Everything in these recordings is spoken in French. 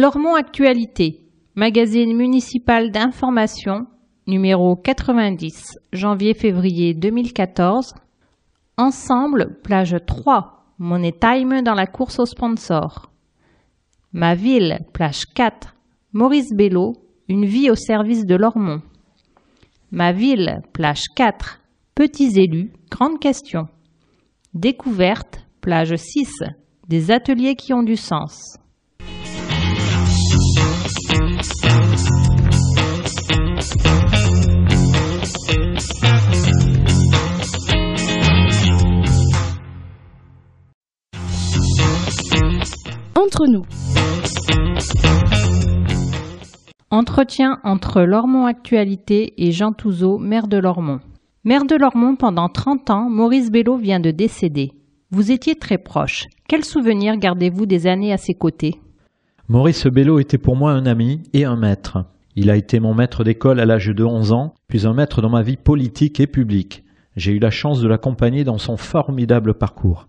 Lormont Actualité, magazine municipal d'information, numéro 90, janvier-février 2014. Ensemble, plage 3, Money Time dans la course au sponsor. Ma ville, plage 4, Maurice Bello, une vie au service de Lormont. Ma ville, plage 4, Petits élus, grande question. Découverte, plage 6, des ateliers qui ont du sens. Entre nous. Entretien entre Lormont Actualité et Jean Touzeau, maire de Lormont. Maire de Lormont pendant 30 ans, Maurice Bello vient de décéder. Vous étiez très proche. Quels souvenirs gardez-vous des années à ses côtés? Maurice Bello était pour moi un ami et un maître. Il a été mon maître d'école à l'âge de 11 ans, puis un maître dans ma vie politique et publique. J'ai eu la chance de l'accompagner dans son formidable parcours.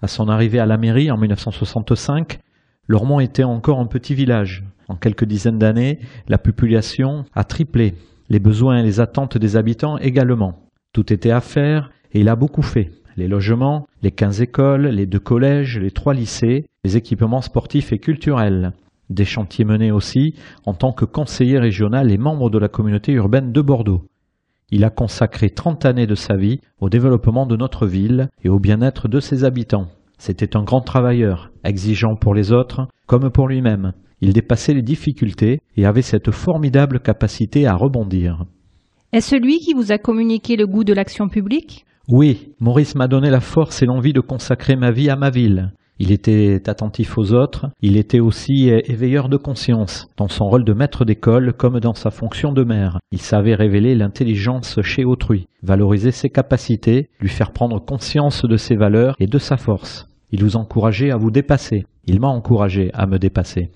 À son arrivée à la mairie en 1965, Lormont était encore un petit village. En quelques dizaines d'années, la population a triplé, les besoins et les attentes des habitants également. Tout était à faire et il a beaucoup fait. Les logements, les quinze écoles, les deux collèges, les trois lycées, les équipements sportifs et culturels. Des chantiers menés aussi en tant que conseiller régional et membre de la communauté urbaine de Bordeaux. Il a consacré 30 années de sa vie au développement de notre ville et au bien-être de ses habitants. C'était un grand travailleur, exigeant pour les autres comme pour lui-même. Il dépassait les difficultés et avait cette formidable capacité à rebondir. Est-ce lui qui vous a communiqué le goût de l'action publique? Oui, Maurice m'a donné la force et l'envie de consacrer ma vie à ma ville. Il était attentif aux autres, il était aussi éveilleur de conscience, dans son rôle de maître d'école comme dans sa fonction de maire. Il savait révéler l'intelligence chez autrui, valoriser ses capacités, lui faire prendre conscience de ses valeurs et de sa force. Il vous encourageait à vous dépasser. Il m'a encouragé à me dépasser.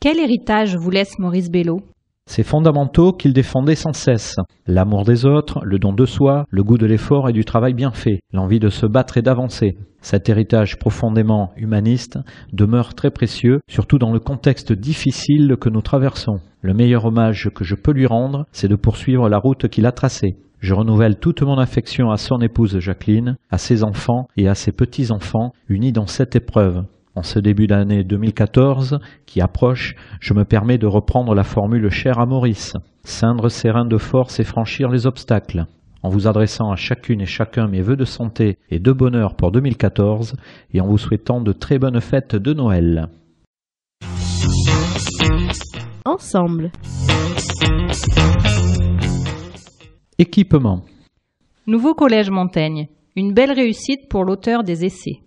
Quel héritage vous laisse Maurice Bello? Ces fondamentaux qu'il défendait sans cesse. L'amour des autres, le don de soi, le goût de l'effort et du travail bien fait, l'envie de se battre et d'avancer. Cet héritage profondément humaniste demeure très précieux, surtout dans le contexte difficile que nous traversons. Le meilleur hommage que je peux lui rendre, c'est de poursuivre la route qu'il a tracée. Je renouvelle toute mon affection à son épouse Jacqueline, à ses enfants et à ses petits-enfants, unis dans cette épreuve. En ce début d'année 2014 qui approche, je me permets de reprendre la formule chère à Maurice, ceindre ses reins de force et franchir les obstacles. En vous adressant à chacune et chacun mes vœux de santé et de bonheur pour 2014 et en vous souhaitant de très bonnes fêtes de Noël. Ensemble. Équipement. Nouveau collège Montaigne. Une belle réussite pour l'auteur des essais.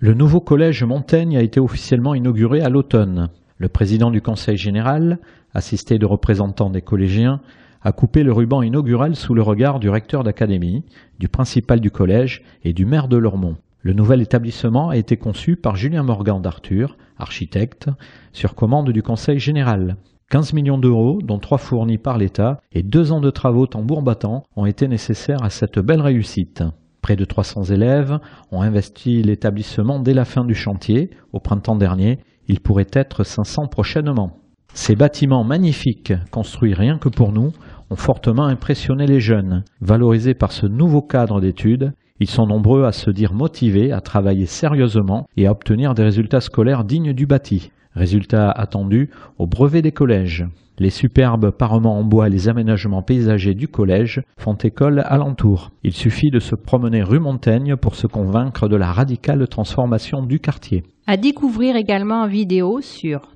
Le nouveau collège Montaigne a été officiellement inauguré à l'automne. Le président du conseil général, assisté de représentants des collégiens, a coupé le ruban inaugural sous le regard du recteur d'académie, du principal du collège et du maire de Lormont. Le nouvel établissement a été conçu par Julien Morgan d'Arthur, architecte, sur commande du conseil général. 15 millions d'euros, dont trois fournis par l'État, et deux ans de travaux tambour battant ont été nécessaires à cette belle réussite. Près de 300 élèves ont investi l'établissement dès la fin du chantier, au printemps dernier. Il pourrait être 500 prochainement. Ces bâtiments magnifiques, construits rien que pour nous, ont fortement impressionné les jeunes. Valorisés par ce nouveau cadre d'études, ils sont nombreux à se dire motivés à travailler sérieusement et à obtenir des résultats scolaires dignes du bâti. Résultats attendus au brevet des collèges. Les superbes parements en bois et les aménagements paysagers du collège font école alentour. Il suffit de se promener rue Montaigne pour se convaincre de la radicale transformation du quartier. À découvrir également en vidéo sur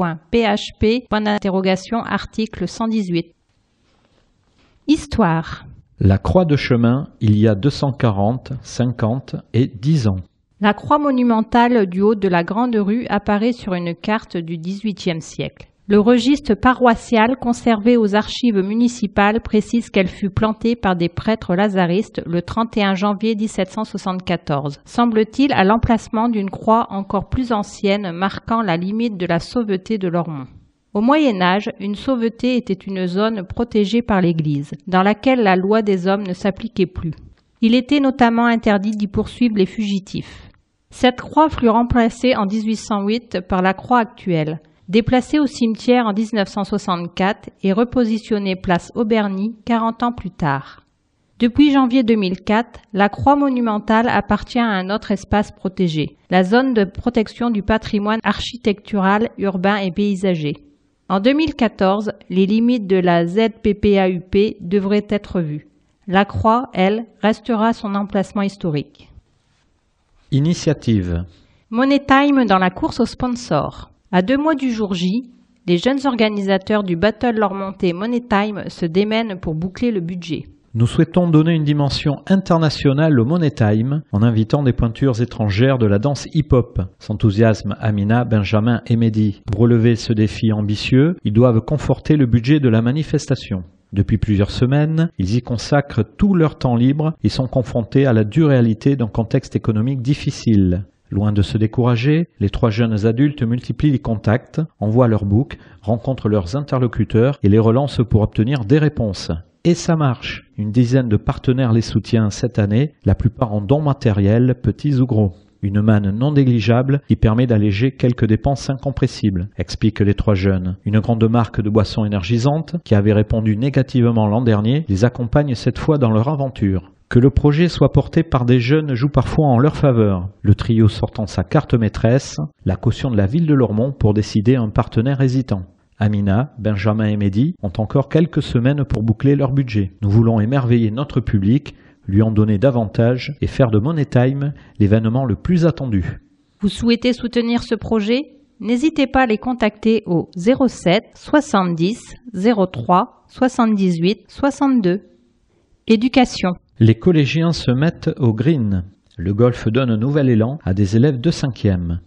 www.collège-montaigne.fr slash spip.php article 118. Histoire. La croix de chemin, il y a 240, 50 et 10 ans. La croix monumentale du haut de la Grande Rue apparaît sur une carte du XVIIIe siècle. Le registre paroissial conservé aux archives municipales précise qu'elle fut plantée par des prêtres lazaristes le 31 janvier 1774, semble-t-il à l'emplacement d'une croix encore plus ancienne marquant la limite de la sauveté de Lormont. Au Moyen Âge, une sauveté était une zone protégée par l'Église, dans laquelle la loi des hommes ne s'appliquait plus. Il était notamment interdit d'y poursuivre les fugitifs. Cette croix fut remplacée en 1808 par la croix actuelle, déplacée au cimetière en 1964 et repositionnée place Auberny 40 ans plus tard. Depuis janvier 2004, la croix monumentale appartient à un autre espace protégé, la zone de protection du patrimoine architectural, urbain et paysager. En 2014, les limites de la ZPPAUP devraient être vues. La croix, elle, restera son emplacement historique. Initiative. Money Time dans la course aux sponsors. À deux mois du jour J, les jeunes organisateurs du Battle Lormontais Money Time se démènent pour boucler le budget. Nous souhaitons donner une dimension internationale au Money Time en invitant des pointures étrangères de la danse hip-hop. S'enthousiasme Amina, Benjamin et Mehdi. Pour relever ce défi ambitieux, ils doivent conforter le budget de la manifestation. Depuis plusieurs semaines, ils y consacrent tout leur temps libre et sont confrontés à la dure réalité d'un contexte économique difficile. Loin de se décourager, les trois jeunes adultes multiplient les contacts, envoient leurs books, rencontrent leurs interlocuteurs et les relancent pour obtenir des réponses. Et ça marche. Une dizaine de partenaires les soutient cette année, la plupart en dons matériels, petits ou gros. Une manne non négligeable qui permet d'alléger quelques dépenses incompressibles, expliquent les trois jeunes. Une grande marque de boissons énergisantes, qui avait répondu négativement l'an dernier, les accompagne cette fois dans leur aventure. Que le projet soit porté par des jeunes joue parfois en leur faveur, le trio sortant sa carte maîtresse, la caution de la ville de Lormont pour décider un partenaire hésitant. Amina, Benjamin et Mehdi ont encore quelques semaines pour boucler leur budget. Nous voulons émerveiller notre public lui en donner davantage et faire de Money Time l'événement le plus attendu. Vous souhaitez soutenir ce projet? N'hésitez pas à les contacter au 07 70 03 78 62. Éducation. Les collégiens se mettent au green. Le golf donne un nouvel élan à des élèves de 5e.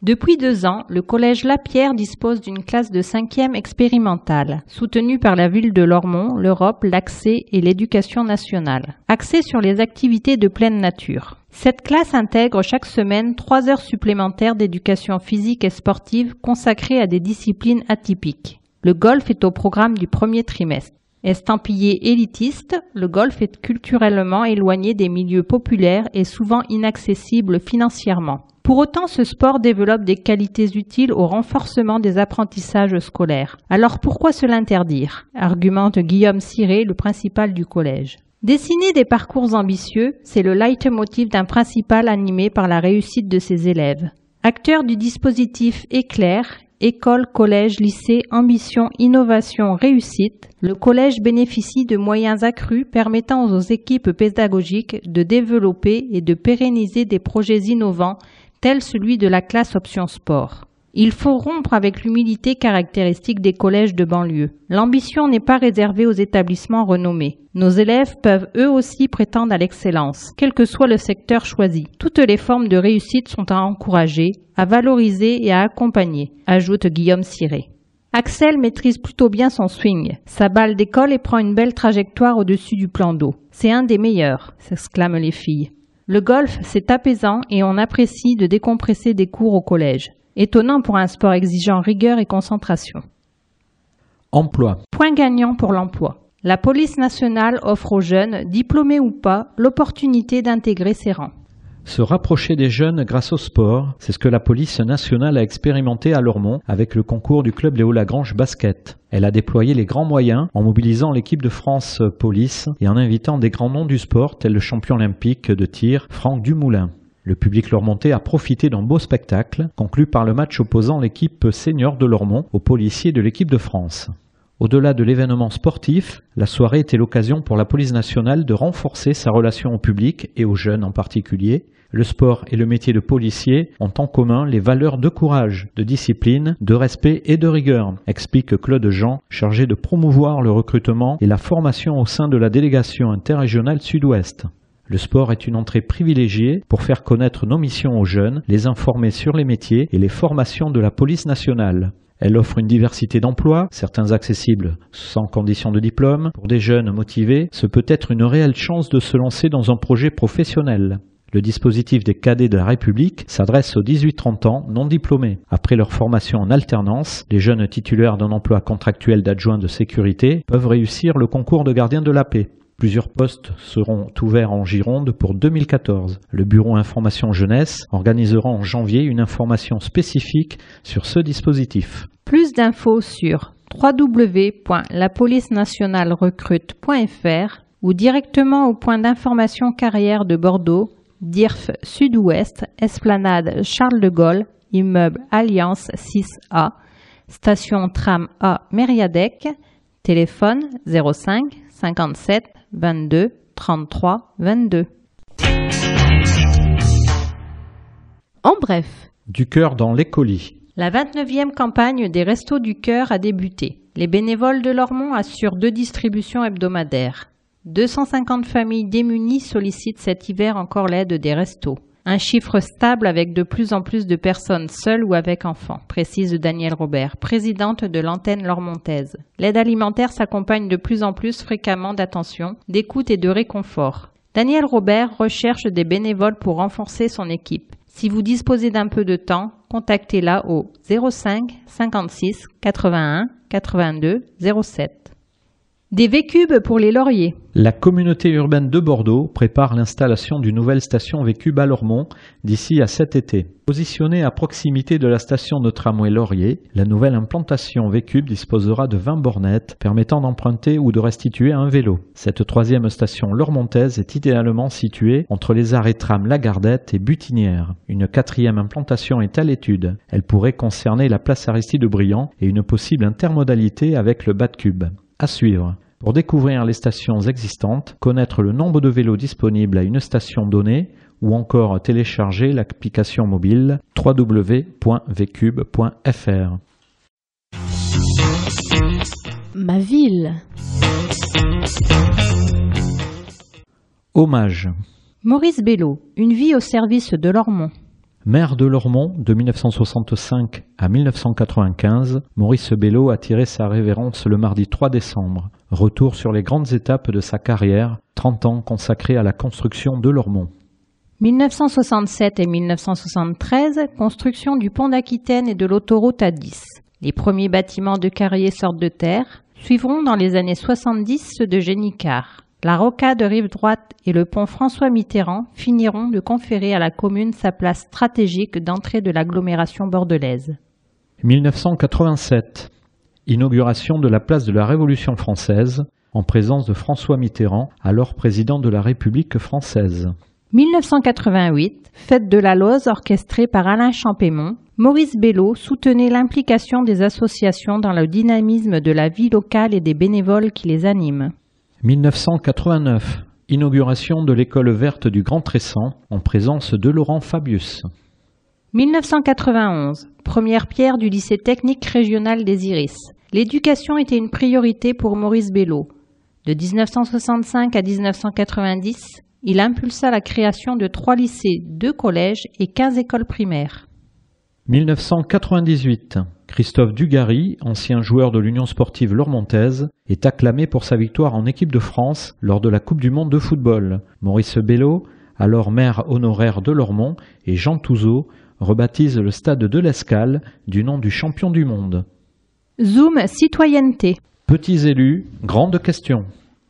Depuis deux ans, le collège Lapierre dispose d'une classe de cinquième expérimentale, soutenue par la ville de Lormont, l'Europe, l'accès et l'éducation nationale, axée sur les activités de pleine nature. Cette classe intègre chaque semaine trois heures supplémentaires d'éducation physique et sportive consacrées à des disciplines atypiques. Le golf est au programme du premier trimestre. Estampillé élitiste, le golf est culturellement éloigné des milieux populaires et souvent inaccessible financièrement. Pour autant, ce sport développe des qualités utiles au renforcement des apprentissages scolaires. Alors pourquoi se l'interdire? Argumente Guillaume Ciré, le principal du collège. Dessiner des parcours ambitieux, c'est le leitmotiv d'un principal animé par la réussite de ses élèves. Acteur du dispositif Éclair, école, collège, lycée, ambition, innovation, réussite, le collège bénéficie de moyens accrus permettant aux équipes pédagogiques de développer et de pérenniser des projets innovants tels celui de la classe option sport. Il faut rompre avec l'humilité caractéristique des collèges de banlieue. L'ambition n'est pas réservée aux établissements renommés. Nos élèves peuvent eux aussi prétendre à l'excellence, quel que soit le secteur choisi. Toutes les formes de réussite sont à encourager, à valoriser et à accompagner, ajoute Guillaume Ciré. Axel maîtrise plutôt bien son swing. Sa balle d'école et prend une belle trajectoire au-dessus du plan d'eau. C'est un des meilleurs, s'exclament les filles. Le golf, c'est apaisant et on apprécie de décompresser des cours au collège. Étonnant pour un sport exigeant rigueur et concentration. Emploi. Point gagnant pour l'emploi. La police nationale offre aux jeunes, diplômés ou pas, l'opportunité d'intégrer ses rangs. Se rapprocher des jeunes grâce au sport, c'est ce que la police nationale a expérimenté à Lormont avec le concours du club Léo Lagrange Basket. Elle a déployé les grands moyens en mobilisant l'équipe de France Police et en invitant des grands noms du sport tels le champion olympique de tir Franck Dumoulin. Le public lormontais a profité d'un beau spectacle, conclu par le match opposant l'équipe senior de Lormont aux policiers de l'équipe de France. Au-delà de l'événement sportif, la soirée était l'occasion pour la police nationale de renforcer sa relation au public et aux jeunes en particulier. Le sport et le métier de policier ont en commun les valeurs de courage, de discipline, de respect et de rigueur, explique Claude Jean, chargé de promouvoir le recrutement et la formation au sein de la délégation interrégionale sud-ouest. Le sport est une entrée privilégiée pour faire connaître nos missions aux jeunes, les informer sur les métiers et les formations de la police nationale. Elle offre une diversité d'emplois, certains accessibles sans condition de diplôme. Pour des jeunes motivés, ce peut être une réelle chance de se lancer dans un projet professionnel. Le dispositif des cadets de la République s'adresse aux 18-30 ans non diplômés. Après leur formation en alternance, les jeunes titulaires d'un emploi contractuel d'adjoint de sécurité peuvent réussir le concours de gardien de la paix. Plusieurs postes seront ouverts en Gironde pour 2014. Le Bureau Information Jeunesse organisera en janvier une information spécifique sur ce dispositif. Plus d'infos sur www.lapolicenationalerecrute.fr ou directement au point d'information carrière de Bordeaux, DIRF Sud-Ouest, Esplanade Charles de Gaulle, immeuble Alliance 6A, station tram A Mériadec, téléphone 05 57 22 33 22. En bref, Du cœur dans les colis. La 29e campagne des Restos du Cœur a débuté. Les bénévoles de Lormont assurent deux distributions hebdomadaires. 250 familles démunies sollicitent cet hiver encore l'aide des restos. Un chiffre stable avec de plus en plus de personnes seules ou avec enfants, précise Danielle Robert, présidente de l'antenne lormontaise. L'aide alimentaire s'accompagne de plus en plus fréquemment d'attention, d'écoute et de réconfort. Danielle Robert recherche des bénévoles pour renforcer son équipe. Si vous disposez d'un peu de temps, contactez-la au 05 56 81 82 07. Des Vécubes pour les lauriers. La communauté urbaine de Bordeaux prépare l'installation d'une nouvelle station Vécube à Lormont d'ici à cet été. Positionnée à proximité de la station de tramway Laurier, la nouvelle implantation Vécube disposera de 20 bornettes permettant d'emprunter ou de restituer un vélo. Cette troisième station lormontaise est idéalement située entre les arrêts tram Lagardette et Butinière. Une quatrième implantation est à l'étude. Elle pourrait concerner la place Aristide Briand et une possible intermodalité avec le Batcube. À suivre. Pour découvrir les stations existantes, connaître le nombre de vélos disponibles à une station donnée ou encore télécharger l'application mobile www.vcube.fr. ma ville. Hommage. Maurice Bello, une vie au service de Lormont. Maire de Lormont de 1965 à 1995, Maurice Bello a tiré sa révérence le mardi 3 décembre. Retour sur les grandes étapes de sa carrière, 30 ans consacrés à la construction de Lormont. 1967 et 1973, construction du pont d'Aquitaine et de l'autoroute A10. Les premiers bâtiments de carrier sortent de terre. Suivront dans les années 70 ceux de Génicard. La rocade rive droite et le pont François Mitterrand finiront de conférer à la commune sa place stratégique d'entrée de l'agglomération bordelaise. 1987. Inauguration de la place de la Révolution française en présence de François Mitterrand, alors président de la République française. 1988, fête de la Lose orchestrée par Alain Champémont, Maurice Bello soutenait l'implication des associations dans le dynamisme de la vie locale et des bénévoles qui les animent. 1989. Inauguration de l'école verte du Grand Tressan en présence de Laurent Fabius. 1991. Première pierre du lycée technique régional des Iris. L'éducation était une priorité pour Maurice Bello. De 1965 à 1990, il impulsa la création de trois lycées, deux collèges et 15 écoles primaires. 1998. Christophe Dugarry, ancien joueur de l'Union sportive lormontaise, est acclamé pour sa victoire en équipe de France lors de la Coupe du monde de football. Maurice Bello, alors maire honoraire de Lormont, et Jean Touzeau rebaptisent le stade de l'Escale du nom du champion du monde. Zoom citoyenneté. Petits élus, grande question.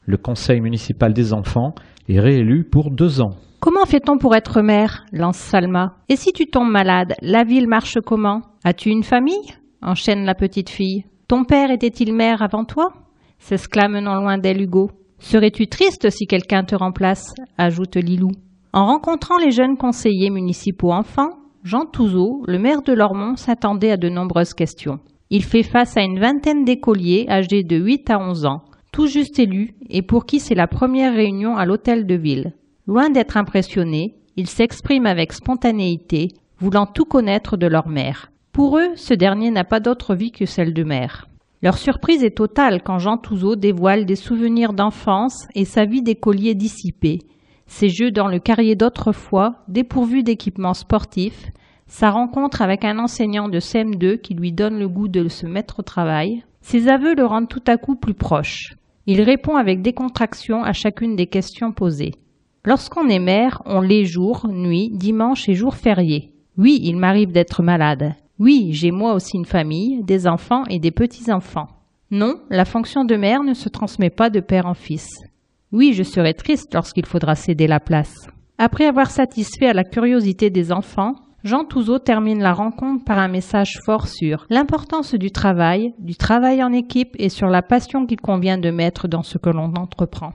Le conseil municipal des enfants est réélu pour deux ans. Comment fait-on pour être maire lance Salma. Et si tu tombes malade, la ville marche comment? As-tu une famille? Enchaîne la petite fille. Ton père était-il maire avant toi? S'exclame non loin d'elle Hugo. Serais-tu triste si quelqu'un te remplace? ajoute Lilou. En rencontrant les jeunes conseillers municipaux enfants, Jean Touzeau, le maire de Lormont, s'attendait à de nombreuses questions. Il fait face à une vingtaine d'écoliers âgés de 8 à 11 ans, tout juste élus et pour qui c'est la première réunion à l'hôtel de ville. Loin d'être impressionné, ils s'expriment avec spontanéité, voulant tout connaître de leur mère. Pour eux, ce dernier n'a pas d'autre vie que celle de mère. Leur surprise est totale quand Jean Touzeau dévoile des souvenirs d'enfance et sa vie d'écolier dissipé, ses jeux dans le carrier d'autrefois, dépourvus d'équipements sportifs, sa rencontre avec un enseignant de CM2 qui lui donne le goût de se mettre au travail. Ses aveux le rendent tout à coup plus proche. Il répond avec décontraction à chacune des questions posées. Lorsqu'on est mère, on l'est jour, nuit, dimanche et jour férié. Oui, il m'arrive d'être malade. Oui, j'ai moi aussi une famille, des enfants et des petits-enfants. Non, la fonction de mère ne se transmet pas de père en fils. Oui, je serai triste lorsqu'il faudra céder la place. Après avoir satisfait à la curiosité des enfants, Jean Touzeau termine la rencontre par un message fort sur l'importance du travail, du travail en équipe et sur la passion qu'il convient de mettre dans ce que l'on entreprend.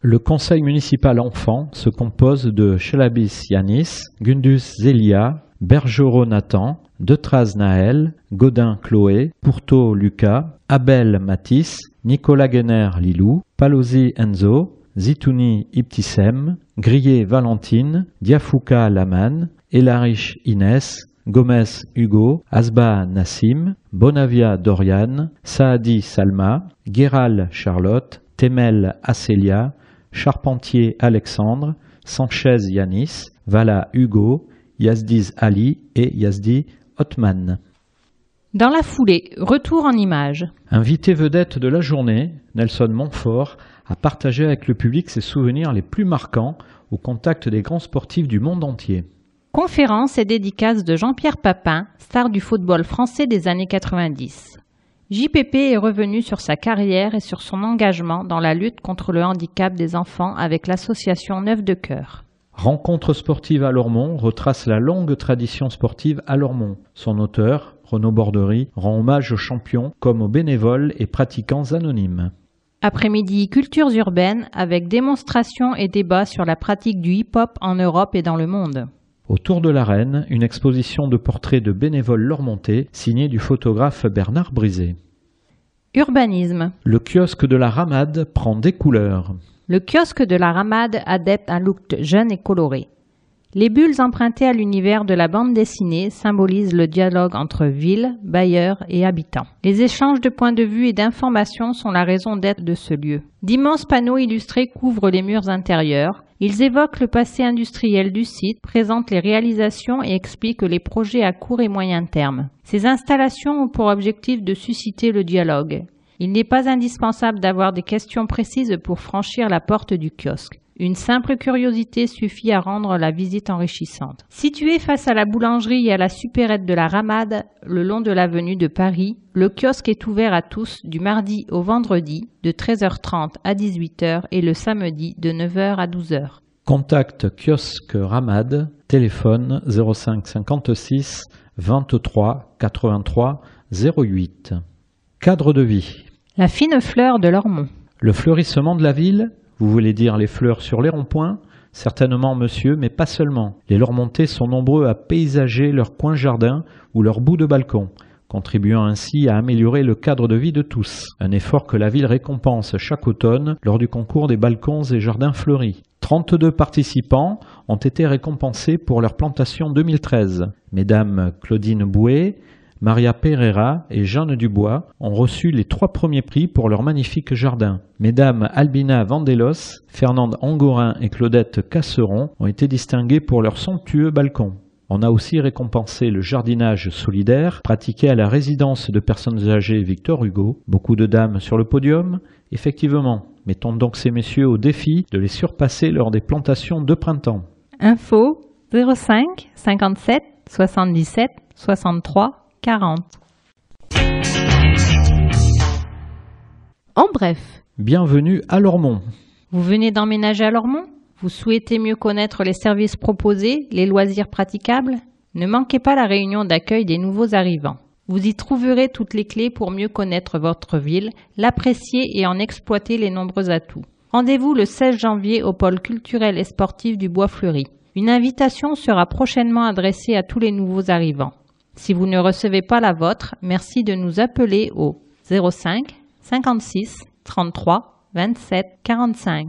Le conseil municipal enfant se compose de Chelabis Yanis, Gundus Zélia, Bergerot Nathan, Detraz Naël, Godin Chloé, Pourto Lucas, Abel Matisse, Nicolas Guéner Lilou, Palosi Enzo, Zitouni Iptissem, Grillet Valentine, Diafouka Laman, Elarich Inès, Gomez Hugo, Asba Nassim, Bonavia Dorian, Saadi Salma, Guéral Charlotte, Temel Acélia, Charpentier Alexandre, Sanchez Yanis, Vala Hugo, Yazdiz Ali et Yazdi Dans la foulée, retour en images. Invité vedette de la journée, Nelson Montfort a partagé avec le public ses souvenirs les plus marquants au contact des grands sportifs du monde entier. Conférence et dédicace de Jean-Pierre Papin, star du football français des années 90. JPP est revenu sur sa carrière et sur son engagement dans la lutte contre le handicap des enfants avec l'association Neuf de Cœur. Rencontre sportive à Lormont retrace la longue tradition sportive à Lormont. Son auteur, Renaud Bordery, rend hommage aux champions comme aux bénévoles et pratiquants anonymes. Après-midi cultures urbaines avec démonstrations et débats sur la pratique du hip-hop en Europe et dans le monde. Autour de l'arène, une exposition de portraits de bénévoles lormontais signée du photographe Bernard Brisé. Urbanisme. Le kiosque de la Ramade prend des couleurs. Le kiosque de la Ramade adepte un look jeune et coloré. Les bulles empruntées à l'univers de la bande dessinée symbolisent le dialogue entre ville, bailleurs et habitants. Les échanges de points de vue et d'informations sont la raison d'être de ce lieu. D'immenses panneaux illustrés couvrent les murs intérieurs. Ils évoquent le passé industriel du site, présentent les réalisations et expliquent les projets à court et moyen terme. Ces installations ont pour objectif de susciter le dialogue. Il n'est pas indispensable d'avoir des questions précises pour franchir la porte du kiosque. Une simple curiosité suffit à rendre la visite enrichissante. Situé face à la boulangerie et à la supérette de la Ramade, le long de l'avenue de Paris, le kiosque est ouvert à tous du mardi au vendredi de 13h30 à 18h et le samedi de 9h à 12h. Contact kiosque Ramade, téléphone 05 56 23 83 08. Cadre de vie. La fine fleur de l'Ormont. Le fleurissement de la ville vous voulez dire les fleurs sur les ronds-points? Certainement, monsieur, mais pas seulement. Les Lormontais sont nombreux à paysager leur coin jardin ou leur bout de balcon, contribuant ainsi à améliorer le cadre de vie de tous. Un effort que la ville récompense chaque automne lors du concours des balcons et jardins fleuris. 32 participants ont été récompensés pour leur plantation 2013. Mesdames Claudine Bouet, Maria Pereira et Jeanne Dubois ont reçu les trois premiers prix pour leur magnifique jardin. Mesdames Albina Vandelos, Fernande Angorin et Claudette Casseron ont été distinguées pour leur somptueux balcon. On a aussi récompensé le jardinage solidaire pratiqué à la résidence de personnes âgées Victor Hugo. Beaucoup de dames sur le podium Effectivement, mettons donc ces messieurs au défi de les surpasser lors des plantations de printemps. Info 05 57 77 63 40. En bref, Bienvenue à Lormont. Vous venez d'emménager à Lormont? Vous souhaitez mieux connaître les services proposés, les loisirs praticables? Ne manquez pas la réunion d'accueil des nouveaux arrivants. Vous y trouverez toutes les clés pour mieux connaître votre ville, l'apprécier et en exploiter les nombreux atouts. Rendez-vous le 16 janvier au pôle culturel et sportif du Bois Fleuri. Une invitation sera prochainement adressée à tous les nouveaux arrivants. Si vous ne recevez pas la vôtre, merci de nous appeler au 05 56 33 27 45.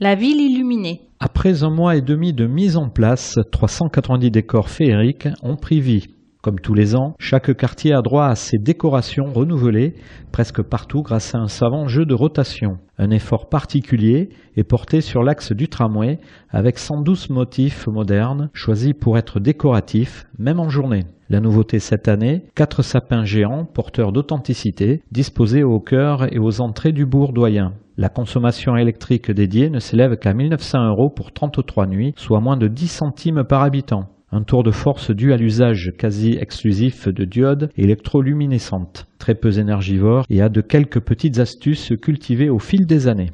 La ville illuminée. Après un mois et demi de mise en place, 390 décors féeriques ont pris vie. Comme tous les ans, chaque quartier a droit à ses décorations renouvelées presque partout grâce à un savant jeu de rotation. Un effort particulier est porté sur l'axe du tramway avec 112 motifs modernes choisis pour être décoratifs, même en journée. La nouveauté cette année, quatre sapins géants porteurs d'authenticité disposés au cœur et aux entrées du bourg doyen. La consommation électrique dédiée ne s'élève qu'à 1900 euros pour 33 nuits, soit moins de 10 centimes par habitant. Un tour de force dû à l'usage quasi exclusif de diodes électroluminescentes, très peu énergivores et à de quelques petites astuces cultivées au fil des années.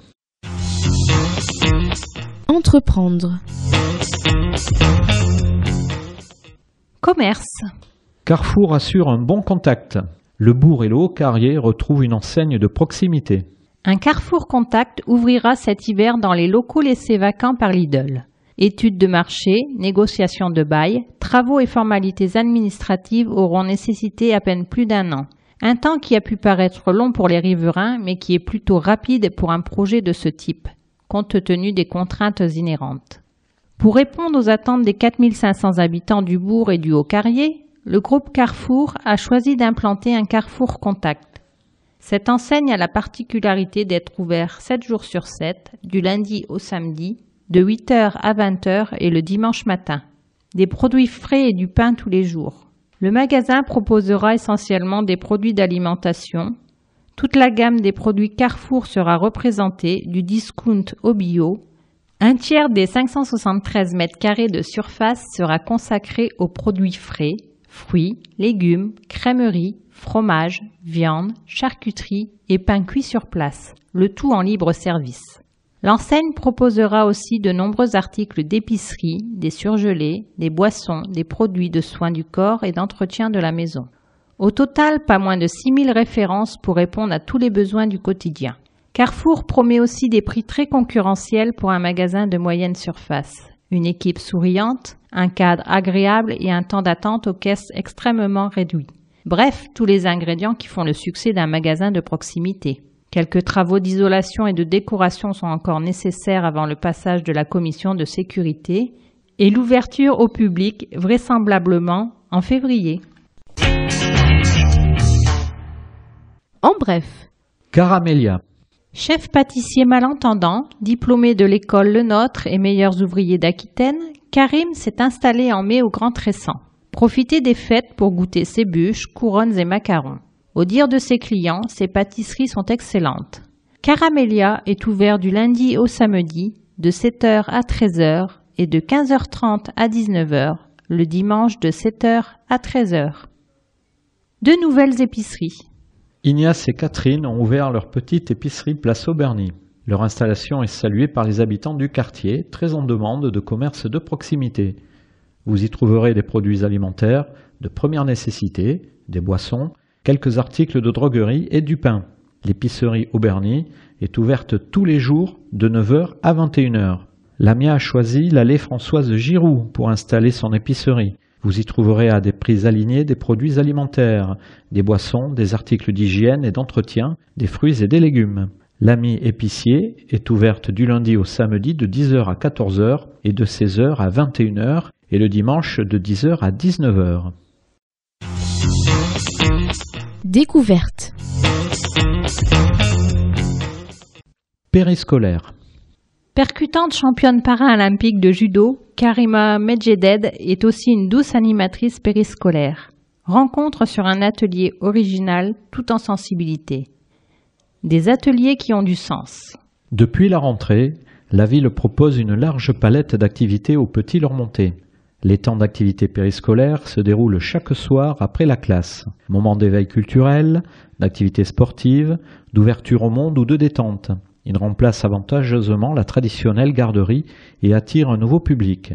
Entreprendre. Commerce. Carrefour assure un bon contact. Le Bourg et le Haut-Carrier retrouvent une enseigne de proximité. Un Carrefour Contact ouvrira cet hiver dans les locaux laissés vacants par Lidl. Études de marché, négociations de bail, travaux et formalités administratives auront nécessité à peine plus d'un an. Un temps qui a pu paraître long pour les riverains, mais qui est plutôt rapide pour un projet de ce type, compte tenu des contraintes inhérentes. Pour répondre aux attentes des 4500 habitants du bourg et du Haut-Carrier, le groupe Carrefour a choisi d'implanter un Carrefour Contact. Cette enseigne a la particularité d'être ouvert 7 jours sur 7, du lundi au samedi, de 8h à 20h et le dimanche matin. Des produits frais et du pain tous les jours. Le magasin proposera essentiellement des produits d'alimentation. Toute la gamme des produits Carrefour sera représentée, du discount au bio. Un tiers des 573 mètres carrés de surface sera consacré aux produits frais, fruits, légumes, crèmeries, fromages, viande, charcuterie et pain cuit sur place, le tout en libre service. L'enseigne proposera aussi de nombreux articles d'épicerie, des surgelés, des boissons, des produits de soins du corps et d'entretien de la maison. Au total, pas moins de 6000 références pour répondre à tous les besoins du quotidien. Carrefour promet aussi des prix très concurrentiels pour un magasin de moyenne surface. Une équipe souriante, un cadre agréable et un temps d'attente aux caisses extrêmement réduit. Bref, tous les ingrédients qui font le succès d'un magasin de proximité. Quelques travaux d'isolation et de décoration sont encore nécessaires avant le passage de la commission de sécurité et l'ouverture au public vraisemblablement en février. En bref, Caramélia. Chef pâtissier malentendant, diplômé de l'école Le Nôtre et meilleurs ouvriers d'Aquitaine, Karim s'est installé en mai au Grand Tressan. Profitez des fêtes pour goûter ses bûches, couronnes et macarons. Au dire de ses clients, ses pâtisseries sont excellentes. Caramélia est ouvert du lundi au samedi de 7h à 13h et de 15h30 à 19h le dimanche de 7h à 13h. De nouvelles épiceries. Ignace et Catherine ont ouvert leur petite épicerie Place Auberny. Leur installation est saluée par les habitants du quartier, très en demande de commerce de proximité. Vous y trouverez des produits alimentaires de première nécessité, des boissons, quelques articles de droguerie et du pain. L'épicerie Auberny est ouverte tous les jours de 9h à 21h. Lamia a choisi l'allée Françoise Giroux pour installer son épicerie. Vous y trouverez à des prix alignés des produits alimentaires, des boissons, des articles d'hygiène et d'entretien, des fruits et des légumes. L'ami épicier est ouverte du lundi au samedi de 10h à 14h et de 16h à 21h et le dimanche de 10h à 19h. Découverte. Périscolaire. Percutante championne paralympique de judo, Karima Medjeded est aussi une douce animatrice périscolaire. Rencontre sur un atelier original tout en sensibilité. Des ateliers qui ont du sens. Depuis la rentrée, la ville propose une large palette d'activités aux petits remontés. Les temps d'activité périscolaire se déroulent chaque soir après la classe. Moments d'éveil culturel, d'activité sportive, d'ouverture au monde ou de détente. Il remplace avantageusement la traditionnelle garderie et attire un nouveau public.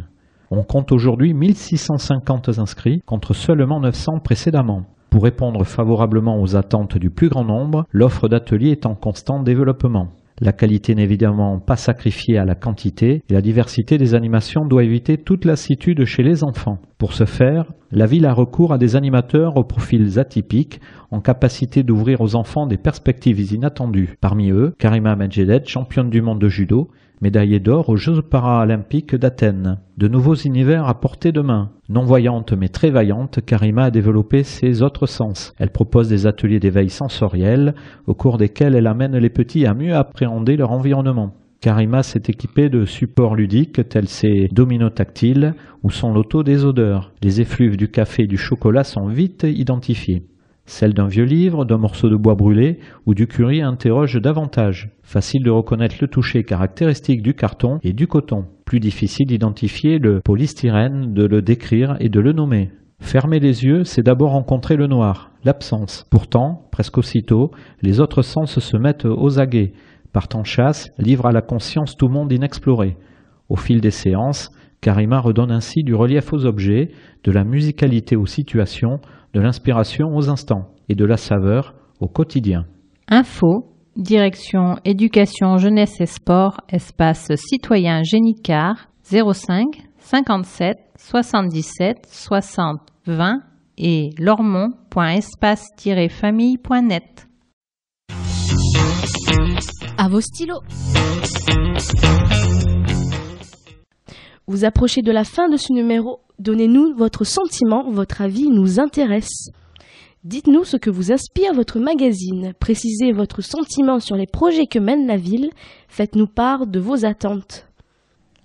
On compte aujourd'hui 1650 inscrits contre seulement 900 précédemment. Pour répondre favorablement aux attentes du plus grand nombre, l'offre d'ateliers est en constant développement. La qualité n'est évidemment pas sacrifiée à la quantité et la diversité des animations doit éviter toute lassitude chez les enfants. Pour ce faire, la ville a recours à des animateurs aux profils atypiques en capacité d'ouvrir aux enfants des perspectives inattendues. Parmi eux, Karima Medjedet, championne du monde de judo, médaillée d'or aux Jeux paralympiques d'Athènes. De nouveaux univers à portée de main. Non-voyante mais très vaillante, Karima a développé ses autres sens. Elle propose des ateliers d'éveil sensoriel, au cours desquels elle amène les petits à mieux appréhender leur environnement. Karima s'est équipée de supports ludiques tels ses dominos tactiles ou son loto des odeurs. Les effluves du café et du chocolat sont vite identifiés. Celle d'un vieux livre, d'un morceau de bois brûlé ou du curry interroge davantage. Facile de reconnaître le toucher caractéristique du carton et du coton. Plus difficile d'identifier le polystyrène, de le décrire et de le nommer. Fermer les yeux, c'est d'abord rencontrer le noir, l'absence. Pourtant, presque aussitôt, les autres sens se mettent aux aguets. Partant chasse, livre à la conscience tout monde inexploré. Au fil des séances, Karima redonne ainsi du relief aux objets, de la musicalité aux situations, de l'inspiration aux instants et de la saveur au quotidien. Info, direction éducation jeunesse et sport, espace citoyen Génicard, 05 57 77 60 20 et lormont.espace-famille.net. À vos stylos. Vous approchez de la fin de ce numéro. Donnez-nous votre sentiment, votre avis nous intéresse. Dites-nous ce que vous inspire votre magazine. Précisez votre sentiment sur les projets que mène la ville. Faites-nous part de vos attentes.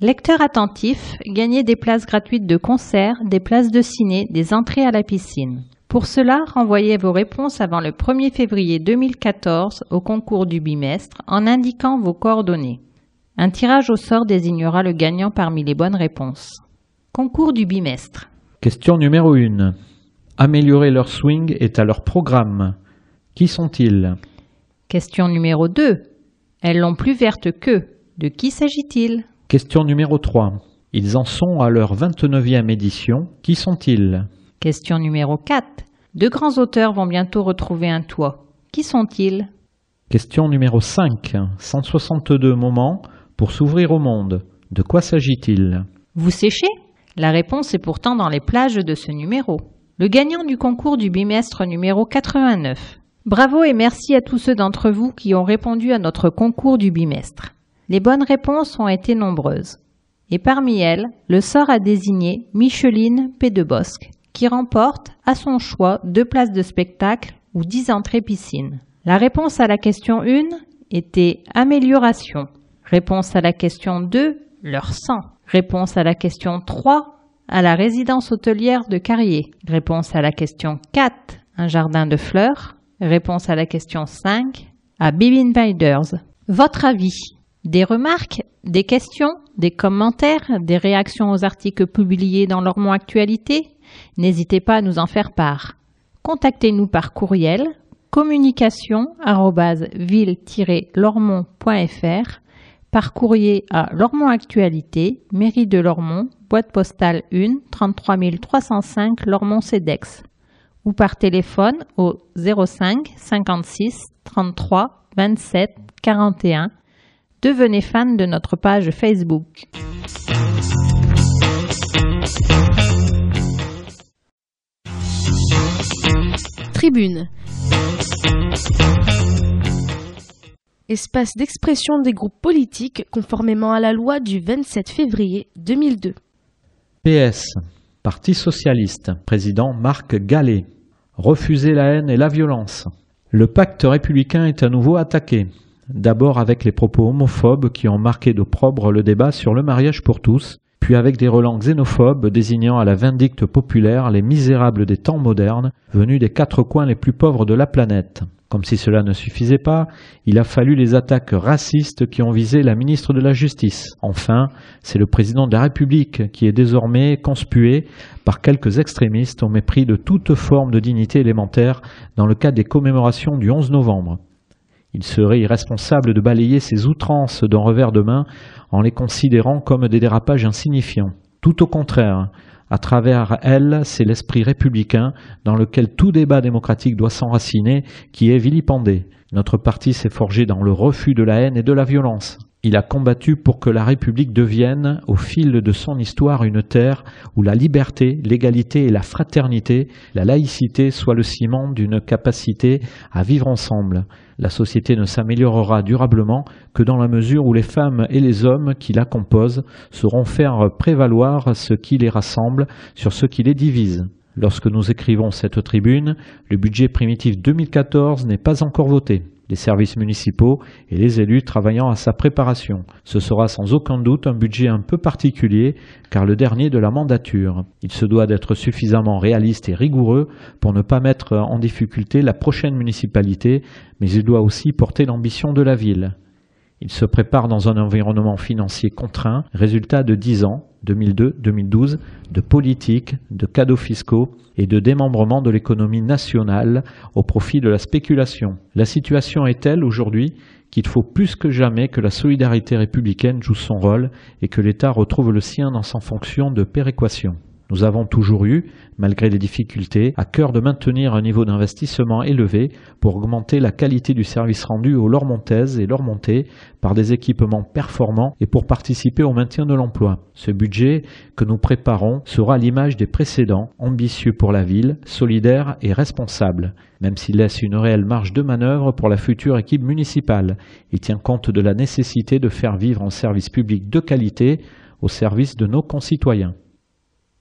Lecteurs attentifs, gagnez des places gratuites de concert, des places de ciné, des entrées à la piscine. Pour cela, renvoyez vos réponses avant le 1er février 2014 au concours du bimestre en indiquant vos coordonnées. Un tirage au sort désignera le gagnant parmi les bonnes réponses. Concours du bimestre. Question numéro 1. Améliorer leur swing est à leur programme. Qui sont-ils? Question numéro 2. Elles l'ont plus verte que. De qui s'agit-il? Question numéro 3. Ils en sont à leur 29e édition. Qui sont-ils? Question numéro 4. Deux grands auteurs vont bientôt retrouver un toit. Qui sont-ils? Question numéro 5. 162 moments pour s'ouvrir au monde. De quoi s'agit-il? Vous séchez? La réponse est pourtant dans les plages de ce numéro. Le gagnant du concours du bimestre numéro 89. Bravo et merci à tous ceux d'entre vous qui ont répondu à notre concours du bimestre. Les bonnes réponses ont été nombreuses. Et parmi elles, le sort a désigné Micheline Pédebosque, qui remporte à son choix deux places de spectacle ou dix entrées piscine. La réponse à la question 1 était amélioration. Réponse à la question 2, leur sang. Réponse à la question 3, à la résidence hôtelière de Carrier. Réponse à la question 4, un jardin de fleurs. Réponse à la question 5, à Bibin Binders. Votre avis? Des remarques Des questions Des commentaires Des réactions aux articles publiés dans l'Ormont Actualité? N'hésitez pas à nous en faire part. Contactez-nous par courriel communication-ville-lormont.fr par courrier à Lormont Actualité, mairie de Lormont, boîte postale 1, 33 305 Lormont CEDEX, ou par téléphone au 05 56 33 27 41. Devenez fan de notre page Facebook. Tribune. Espace d'expression des groupes politiques conformément à la loi du 27 février 2002. PS. Parti socialiste. Président Marc Gallet. Refuser la haine et la violence. Le pacte républicain est à nouveau attaqué. D'abord avec les propos homophobes qui ont marqué d'opprobre le débat sur le mariage pour tous, puis avec des relents xénophobes désignant à la vindicte populaire les misérables des temps modernes venus des quatre coins les plus pauvres de la planète. Comme si cela ne suffisait pas, il a fallu les attaques racistes qui ont visé la ministre de la Justice. Enfin, c'est le président de la République qui est désormais conspué par quelques extrémistes au mépris de toute forme de dignité élémentaire dans le cadre des commémorations du 11 novembre. Il serait irresponsable de balayer ces outrances d'un revers de main en les considérant comme des dérapages insignifiants. Tout au contraire, à travers elles, c'est l'esprit républicain dans lequel tout débat démocratique doit s'enraciner qui est vilipendé. Notre parti s'est forgé dans le refus de la haine et de la violence. Il a combattu pour que la République devienne, au fil de son histoire, une terre où la liberté, l'égalité et la fraternité, la laïcité soient le ciment d'une capacité à vivre ensemble. La société ne s'améliorera durablement que dans la mesure où les femmes et les hommes qui la composent sauront faire prévaloir ce qui les rassemble sur ce qui les divise. Lorsque nous écrivons cette tribune, le budget primitif 2014 n'est pas encore voté les services municipaux et les élus travaillant à sa préparation. Ce sera sans aucun doute un budget un peu particulier car le dernier de la mandature. Il se doit d'être suffisamment réaliste et rigoureux pour ne pas mettre en difficulté la prochaine municipalité, mais il doit aussi porter l'ambition de la ville. Il se prépare dans un environnement financier contraint, résultat de dix ans, 2002-2012, de politique, de cadeaux fiscaux et de démembrement de l'économie nationale au profit de la spéculation. La situation est telle aujourd'hui qu'il faut plus que jamais que la solidarité républicaine joue son rôle et que l'État retrouve le sien dans sa fonction de péréquation. Nous avons toujours eu, malgré les difficultés, à cœur de maintenir un niveau d'investissement élevé pour augmenter la qualité du service rendu aux Lormontaises et Lormontais par des équipements performants et pour participer au maintien de l'emploi. Ce budget que nous préparons sera l'image des précédents, ambitieux pour la ville, solidaire et responsable. Même s'il laisse une réelle marge de manœuvre pour la future équipe municipale, il tient compte de la nécessité de faire vivre un service public de qualité au service de nos concitoyens.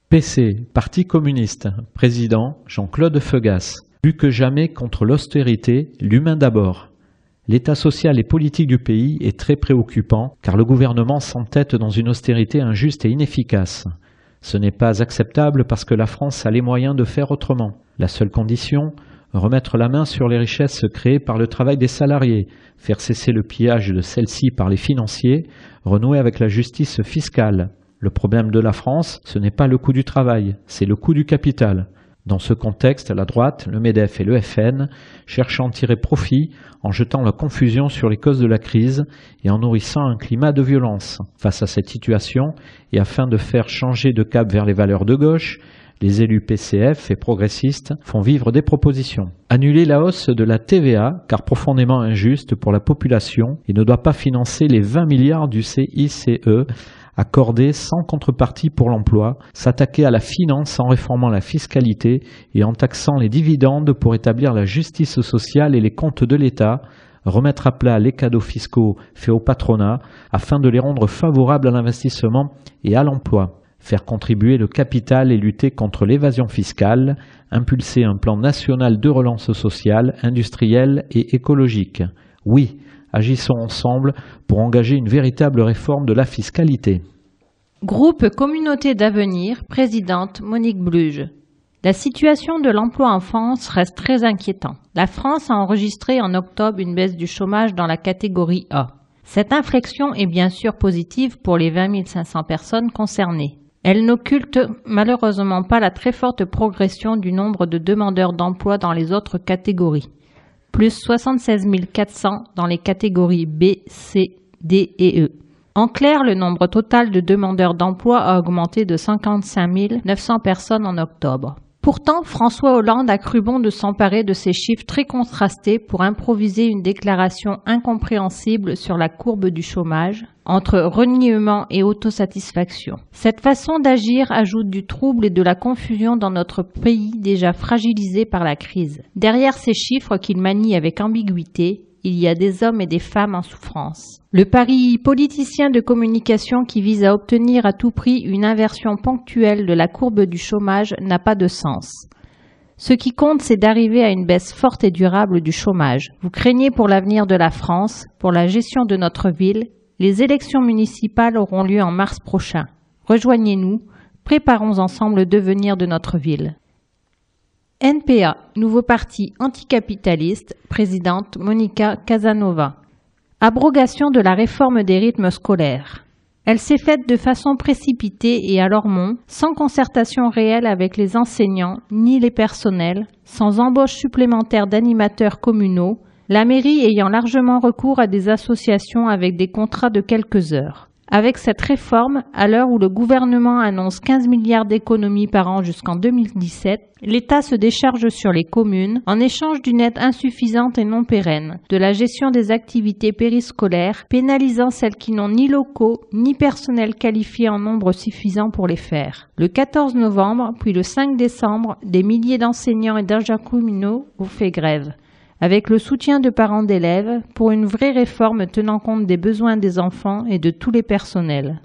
PC, Parti communiste, président Jean-Claude Feugas. Plus que jamais contre l'austérité, l'humain d'abord. L'état social et politique du pays est très préoccupant car le gouvernement s'entête dans une austérité injuste et inefficace. Ce n'est pas acceptable parce que la France a les moyens de faire autrement. La seule condition, remettre la main sur les richesses créées par le travail des salariés, faire cesser le pillage de celles-ci par les financiers, renouer avec la justice fiscale, le problème de la France, ce n'est pas le coût du travail, c'est le coût du capital. Dans ce contexte, la droite, le MEDEF et le FN cherchent à en tirer profit en jetant la confusion sur les causes de la crise et en nourrissant un climat de violence. Face à cette situation, et afin de faire changer de cap vers les valeurs de gauche, les élus PCF et progressistes font vivre des propositions. Annuler la hausse de la TVA, car profondément injuste pour la population, et ne doit pas financer les 20 milliards du CICE accorder sans contrepartie pour l'emploi, s'attaquer à la finance en réformant la fiscalité et en taxant les dividendes pour établir la justice sociale et les comptes de l'État, remettre à plat les cadeaux fiscaux faits au patronat afin de les rendre favorables à l'investissement et à l'emploi, faire contribuer le capital et lutter contre l'évasion fiscale, impulser un plan national de relance sociale, industrielle et écologique. Oui, Agissons ensemble pour engager une véritable réforme de la fiscalité. Groupe Communauté d'avenir, présidente Monique Bluge. La situation de l'emploi en France reste très inquiétante. La France a enregistré en octobre une baisse du chômage dans la catégorie A. Cette inflexion est bien sûr positive pour les 20 500 personnes concernées. Elle n'occulte malheureusement pas la très forte progression du nombre de demandeurs d'emploi dans les autres catégories plus 76 400 dans les catégories B, C, D et E. En clair, le nombre total de demandeurs d'emploi a augmenté de 55 900 personnes en octobre. Pourtant, François Hollande a cru bon de s'emparer de ces chiffres très contrastés pour improviser une déclaration incompréhensible sur la courbe du chômage, entre reniement et autosatisfaction. Cette façon d'agir ajoute du trouble et de la confusion dans notre pays déjà fragilisé par la crise. Derrière ces chiffres qu'il manie avec ambiguïté, il y a des hommes et des femmes en souffrance. Le pari politicien de communication qui vise à obtenir à tout prix une inversion ponctuelle de la courbe du chômage n'a pas de sens. Ce qui compte, c'est d'arriver à une baisse forte et durable du chômage. Vous craignez pour l'avenir de la France, pour la gestion de notre ville. Les élections municipales auront lieu en mars prochain. Rejoignez-nous, préparons ensemble le devenir de notre ville. NPA, nouveau parti anticapitaliste, présidente Monica Casanova. Abrogation de la réforme des rythmes scolaires. Elle s'est faite de façon précipitée et à Lormont, sans concertation réelle avec les enseignants ni les personnels, sans embauche supplémentaire d'animateurs communaux, la mairie ayant largement recours à des associations avec des contrats de quelques heures. Avec cette réforme, à l'heure où le gouvernement annonce 15 milliards d'économies par an jusqu'en 2017, l'État se décharge sur les communes en échange d'une aide insuffisante et non pérenne, de la gestion des activités périscolaires, pénalisant celles qui n'ont ni locaux ni personnel qualifié en nombre suffisant pour les faire. Le 14 novembre, puis le 5 décembre, des milliers d'enseignants et d'agents communaux ont fait grève avec le soutien de parents d'élèves, pour une vraie réforme tenant compte des besoins des enfants et de tous les personnels.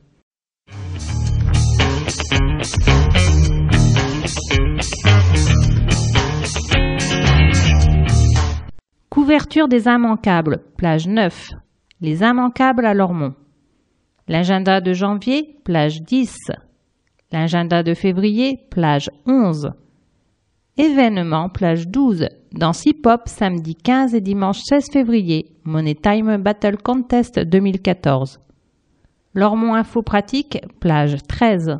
Couverture des immanquables, plage 9. Les immanquables à Lormont. L'agenda de janvier, plage 10. L'agenda de février, plage 11. Événement plage 12, dans hip-hop samedi 15 et dimanche 16 février, Money Time Battle Contest 2014. Lormont Info Pratique, plage 13.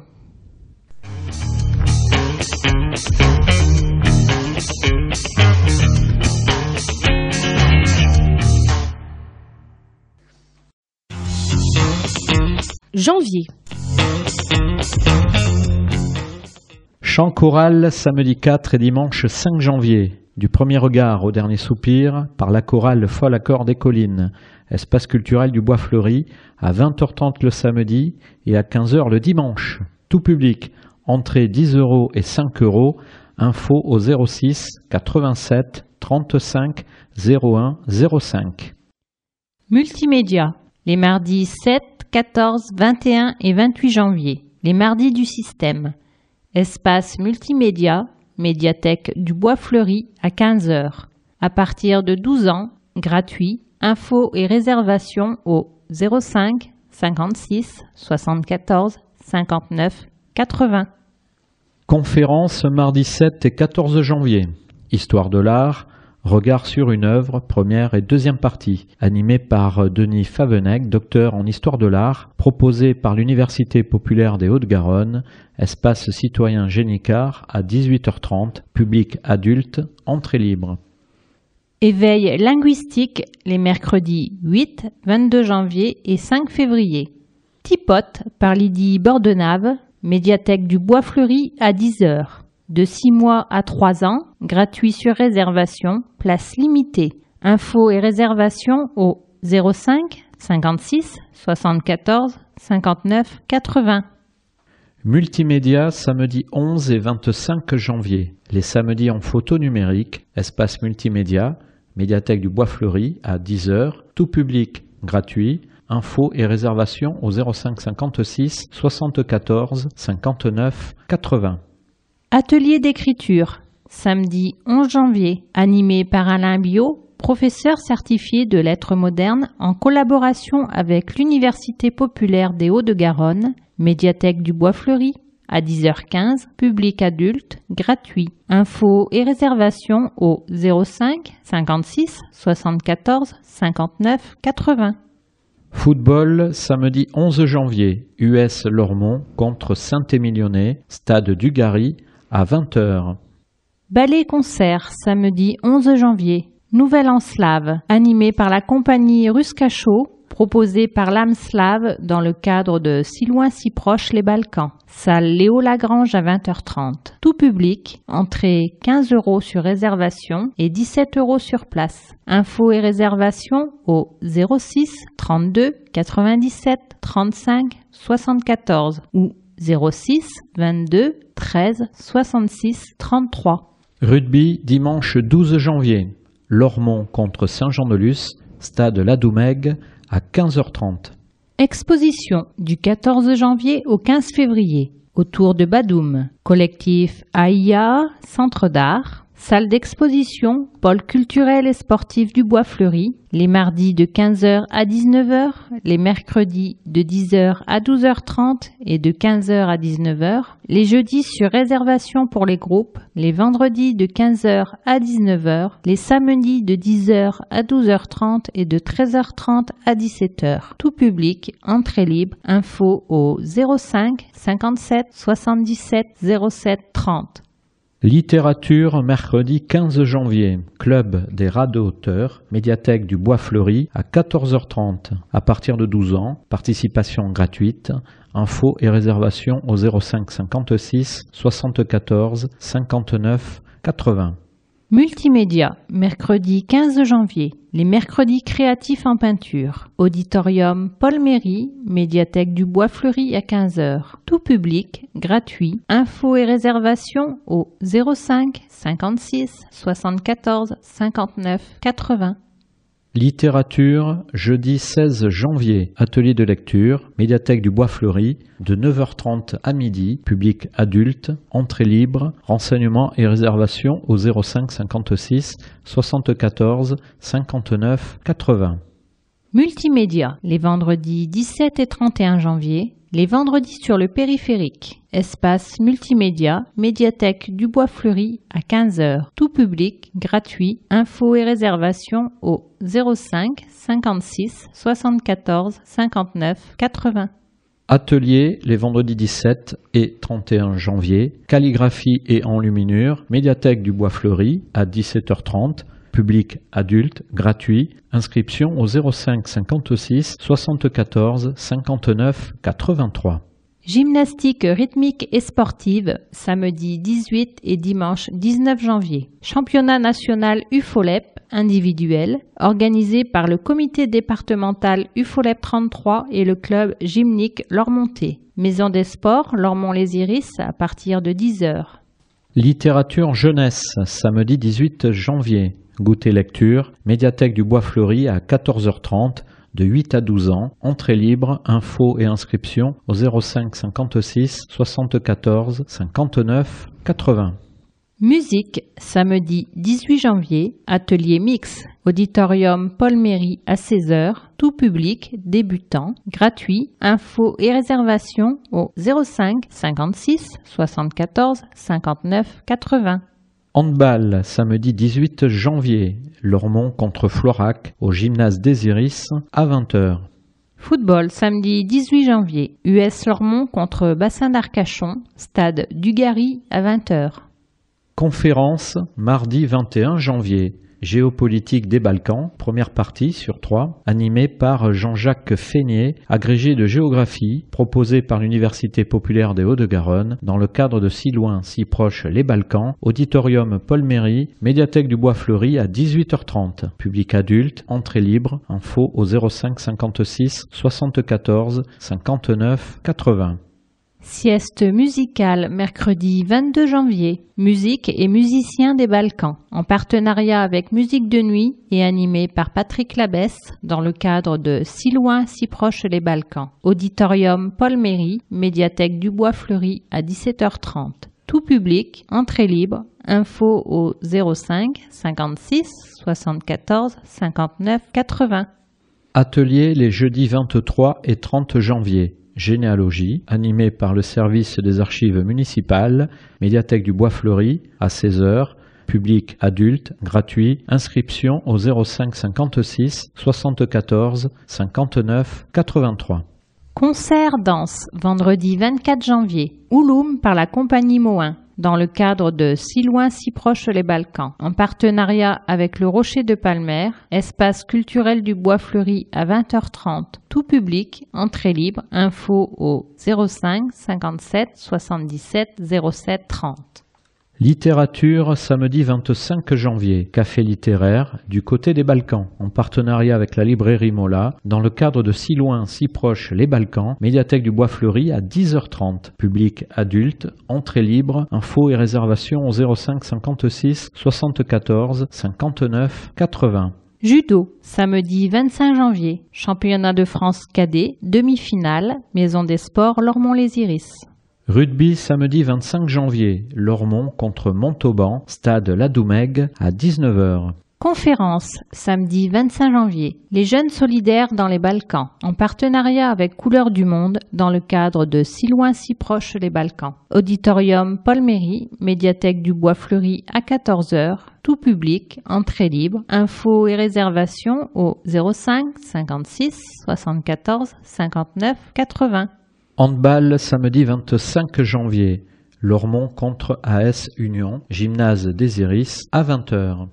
Janvier. Chant choral samedi 4 et dimanche 5 janvier. Du premier regard au dernier soupir par la chorale Folle Accord des Collines, espace culturel du Bois Fleuri, à 20h30 le samedi et à 15h le dimanche. Tout public, entrée 10 euros et 5 euros, info au 06 87 35 01 05. Multimédia, les mardis 7, 14, 21 et 28 janvier, les mardis du système. Espace multimédia, médiathèque du Bois Fleuri à 15h. À partir de 12 ans, gratuit, infos et réservations au 05 56 74 59 80. Conférence mardi 7 et 14 janvier. Histoire de l'art, Regard sur une œuvre, première et deuxième partie, animée par Denis Favenec, docteur en histoire de l'art, proposée par l'Université populaire des Hauts-de-Garonne, espace citoyen Génicard à 18h30, public adulte, entrée libre. Éveil linguistique les mercredis 8, 22 janvier et 5 février. Tipote par Lydie Bordenave, médiathèque du Bois Fleuri à 10h de 6 mois à 3 ans, gratuit sur réservation, place limitée. Infos et réservations au 05 56 74 59 80. Multimédia samedi 11 et 25 janvier. Les samedis en photo numérique, espace multimédia, médiathèque du Bois Fleuri à 10h, tout public gratuit. Infos et réservations au 05 56 74 59 80. Atelier d'écriture, samedi 11 janvier, animé par Alain Bio, professeur certifié de lettres modernes en collaboration avec l'Université populaire des Hauts-de-Garonne, médiathèque du Bois Fleuri, à 10h15, public adulte, gratuit. Infos et réservations au 05 56 74 59 80. Football, samedi 11 janvier, US Lormont contre Saint-Émilionnais, stade du Gary, à 20h. Ballet-concert samedi 11 janvier. Nouvelle en slave, animée par la compagnie Ruskacho, proposée par l'âme slave dans le cadre de Si loin si proche les Balkans. Salle Léo Lagrange à 20h30. Tout public, entrée 15 euros sur réservation et 17 euros sur place. Infos et réservations au 06 32 97 35 74 ou 06 22 13 66 33. Rugby dimanche 12 janvier. Lormont contre Saint-Jean-de-Luz, stade Ladoumègue à 15h30. Exposition du 14 janvier au 15 février autour de Badoum. Collectif AIA, Centre d'art, Salle d'exposition, pôle culturel et sportif du Bois Fleuri, les mardis de 15h à 19h, les mercredis de 10h à 12h30 et de 15h à 19h, les jeudis sur réservation pour les groupes, les vendredis de 15h à 19h, les samedis de 10h à 12h30 et de 13h30 à 17h. Tout public, entrée libre, info au 05 57 77 07 30. Littérature, mercredi 15 janvier. Club des auteurs, médiathèque du Bois Fleuri à 14h30. À partir de 12 ans, participation gratuite. Infos et réservations au 05 56 74 59 80. Multimédia, mercredi 15 janvier. Les mercredis créatifs en peinture. Auditorium Paul Méry, médiathèque du Bois Fleuri à 15h. Tout public, gratuit. Infos et réservations au 05 56 74 59 80. Littérature, jeudi 16 janvier, atelier de lecture, médiathèque du Bois Fleuri, de 9h30 à midi, public adulte, entrée libre, renseignements et réservations au 05 56 74 59 80. Multimédia, les vendredis 17 et 31 janvier, les vendredis sur le périphérique. Espace multimédia, médiathèque du Bois Fleuri à 15h. Tout public, gratuit. Infos et réservations au 05 56 74 59 80. Atelier les vendredis 17 et 31 janvier. Calligraphie et enluminure. Médiathèque du Bois Fleuri à 17h30. Public adulte, gratuit. Inscription au 05 56 74 59 83. Gymnastique rythmique et sportive, samedi 18 et dimanche 19 janvier. Championnat national UFOLEP individuel, organisé par le comité départemental UFOLEP 33 et le club gymnique Lormonté. Maison des sports, Lormont-les-Iris, à partir de 10h. Littérature jeunesse, samedi 18 janvier. Goûter lecture, médiathèque du Bois Fleuri à 14h30 de 8 à 12 ans, entrée libre, info et inscription au 05 56 74 59 80. Musique, samedi 18 janvier, atelier mix, auditorium Paul Méry à 16h, tout public, débutant, gratuit, info et réservation au 05 56 74 59 80. Handball, samedi 18 janvier, Lormont contre Florac au gymnase des Iris à 20h. Football, samedi 18 janvier, US Lormont contre Bassin d'Arcachon, stade Dugarry à 20h. Conférence, mardi 21 janvier, Géopolitique des Balkans, première partie sur trois, animée par Jean-Jacques Feignet, agrégé de géographie, proposé par l'Université populaire des Hauts-de-Garonne, dans le cadre de Si loin, si proche les Balkans, auditorium Paul Méry, médiathèque du Bois Fleuri à 18h30. Public adulte, entrée libre, info au 05 56 74 59 80. Sieste musicale mercredi 22 janvier. Musique et musiciens des Balkans, en partenariat avec Musique de Nuit et animé par Patrick Labesse dans le cadre de Si loin, si proche les Balkans. Auditorium Paul Méry, médiathèque du Bois à 17h30. Tout public, entrée libre, info au 05 56 74 59 80. Atelier les jeudis 23 et 30 janvier généalogie, animé par le service des archives municipales, médiathèque du Bois Fleuri, à 16h, public adulte, gratuit, inscription au 05 56 74 59 83. Concert danse, vendredi 24 janvier, Ouloum par la compagnie Moin dans le cadre de Si loin, si proche les Balkans, en partenariat avec le Rocher de Palmer, espace culturel du Bois Fleuri à 20h30, tout public, entrée libre, info au 05 57 77 07 30. Littérature, samedi 25 janvier, café littéraire du côté des Balkans, en partenariat avec la librairie Mola, dans le cadre de Si loin, si proche les Balkans, médiathèque du Bois Fleuri à 10h30, public adulte, entrée libre, info et réservation au 05 56 74 59 80. Judo, samedi 25 janvier, championnat de France cadet, demi-finale, maison des sports Lormont-les-Iris. Rugby samedi 25 janvier, Lormont contre Montauban, stade Ladoumègue à 19h. Conférence samedi 25 janvier. Les jeunes solidaires dans les Balkans, en partenariat avec Couleurs du Monde, dans le cadre de Si loin, si proche les Balkans. Auditorium Paul Méry, médiathèque du Bois Fleuri à 14h. Tout public, entrée libre. Infos et réservations au 05 56 74 59 80. Handball samedi 25 janvier. Lormont contre AS Union, gymnase des Iris à 20h.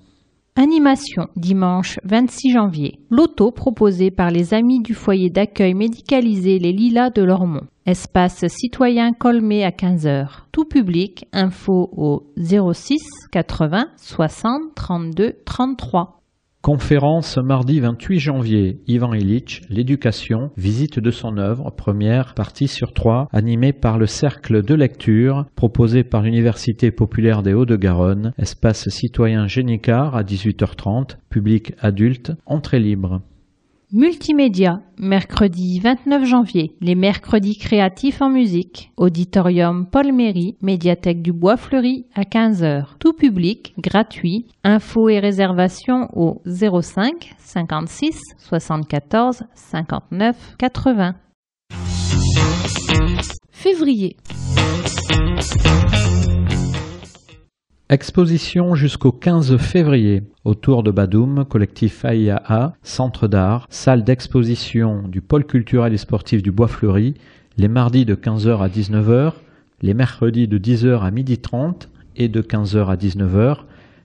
Animation dimanche 26 janvier. Loto proposé par les amis du foyer d'accueil médicalisé Les Lilas de Lormont. Espace citoyen Colmé à 15h. Tout public, info au 06 80 60 32 33. Conférence mardi 28 janvier, Ivan Illich, l'éducation, visite de son œuvre, première partie sur trois, animée par le cercle de lecture, proposé par l'Université populaire des Hauts-de-Garonne, espace citoyen Génicard à 18h30, public adulte, entrée libre. Multimédia, mercredi 29 janvier, les mercredis créatifs en musique. Auditorium Paul Méry, médiathèque du Bois Fleuri à 15h. Tout public, gratuit. Infos et réservations au 05 56 74 59 80. Février. Exposition jusqu'au 15 février autour de Badoum, collectif AIAA, centre d'art, salle d'exposition du pôle culturel et sportif du Bois Fleuri, les mardis de 15h à 19h, les mercredis de 10h à 12h30 et de 15h à 19h,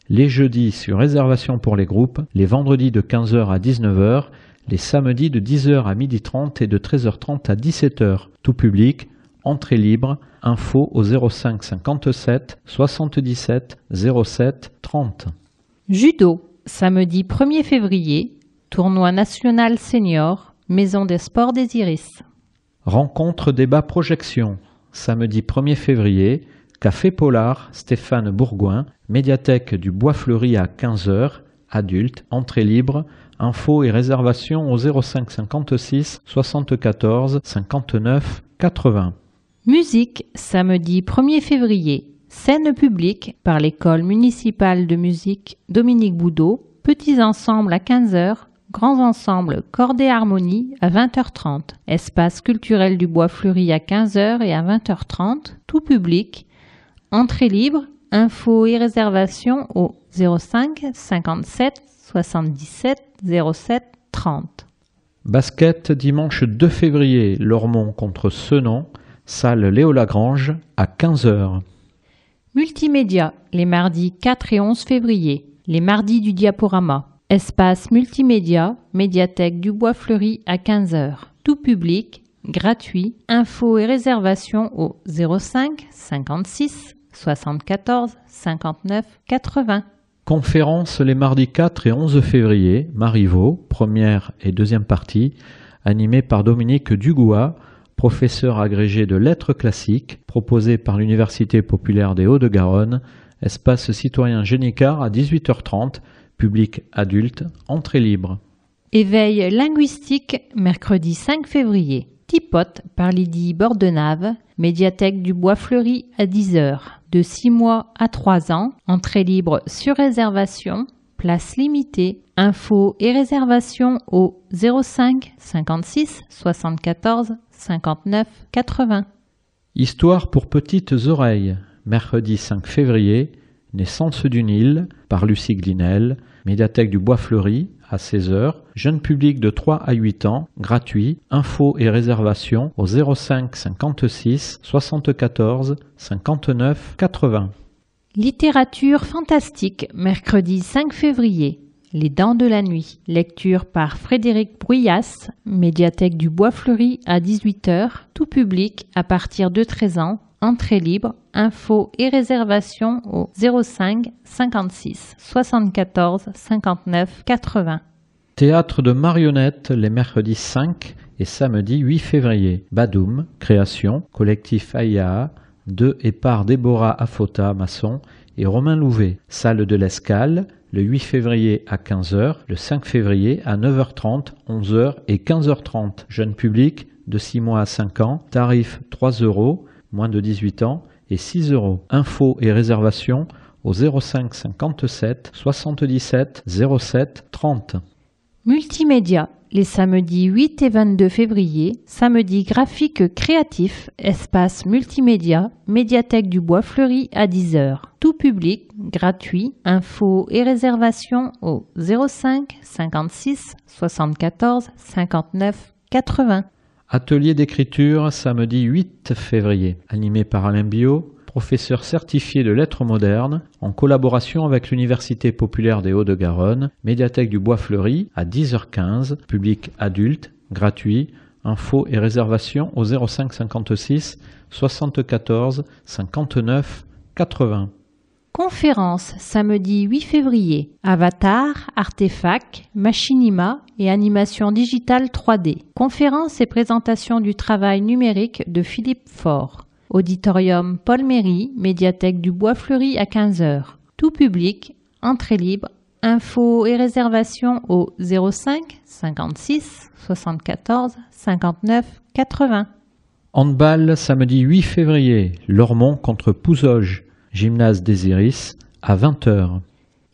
les jeudis sur réservation pour les groupes, les vendredis de 15h à 19h, les samedis de 10h à 12h30 et de 13h30 à 17h. Tout public, entrée libre, info au 05 57 77 07 30. Judo, samedi 1er février, tournoi national senior, Maison des sports des Iris. Rencontre débat projection, samedi 1er février, Café Polar, Stéphane Bourgoin, médiathèque du Bois Fleuri à 15h, adulte, entrée libre, info et réservation au 05 56 74 59 80. Musique, samedi 1er février, scène publique par l'école municipale de musique Dominique Boudot, petits ensembles à 15h, grands ensembles cordes et harmonie à 20h30, espace culturel du Bois Fleuri à 15h et à 20h30, tout public, Entrée libre, infos et réservations au 05 57 77 07 30. Basket dimanche 2 février, Lormont contre Senon, salle Léo Lagrange à 15h. Multimédia, les mardis 4 et 11 février, les mardis du diaporama. Espace multimédia, médiathèque du Bois Fleuri à 15h. Tout public, gratuit. Infos et réservations au 05 56 74 59 80. Conférence les mardis 4 et 11 février, Marivaux, première et deuxième partie, animée par Dominique Dugois, professeur agrégé de lettres classiques, proposée par l'Université populaire des Hauts-de-Garonne, espace citoyen Génicard à 18h30, public adulte, entrée libre. Éveil linguistique, mercredi 5 février. Tipote par Lydie Bordenave, médiathèque du Bois Fleuri à 10h. De 6 mois à 3 ans, entrée libre sur réservation, place limitée, infos et réservations au 05 56 74 59 80. Histoire pour petites oreilles, mercredi 5 février, Naissance du Nil par Lucie Glinel, médiathèque du Bois Fleuri à 16h, jeune public de 3 à 8 ans, gratuit, infos et réservations au 05 56 74 59 80. Littérature fantastique, mercredi 5 février. Les Dents de la Nuit. Lecture par Frédéric Bruyas, médiathèque du Bois Fleuri à 18h, tout public à partir de 13 ans, entrée libre, infos et réservations au 05 56 74 59 80. Théâtre de marionnettes les mercredis 5 et samedi 8 février. Badoum, création, collectif Aïa, de et par Déborah Afota, maçon, et Romain Louvet. Salle de l'Escale, le 8 février à 15h, le 5 février à 9h30, 11h et 15h30. Jeune public de 6 mois à 5 ans, tarif 3 euros, moins de 18 ans, et 6 euros. Infos et réservations au 05 57 77 07 30. Multimédia, les samedis 8 et 22 février, samedi graphique créatif, espace multimédia, médiathèque du Bois Fleuri à 10h. Tout public, gratuit, infos et réservations au 05 56 74 59 80. Atelier d'écriture samedi 8 février, animé par Alain Bio, professeur certifié de lettres modernes, en collaboration avec l'Université populaire des Hauts-de-Garonne, médiathèque du Bois Fleuri à 10h15, public adulte, gratuit, infos et réservations au 05 56 74 59 80. Conférence samedi 8 février. Avatar, artefact, machinima et animation digitale 3D. Conférence et présentation du travail numérique de Philippe Faure. Auditorium Paul Méry, médiathèque du Bois Fleuri à 15h. Tout public, entrée libre, infos et réservations au 05 56 74 59 80. Handball samedi 8 février, Lormont contre Pouzoge, gymnase des Iris à 20h.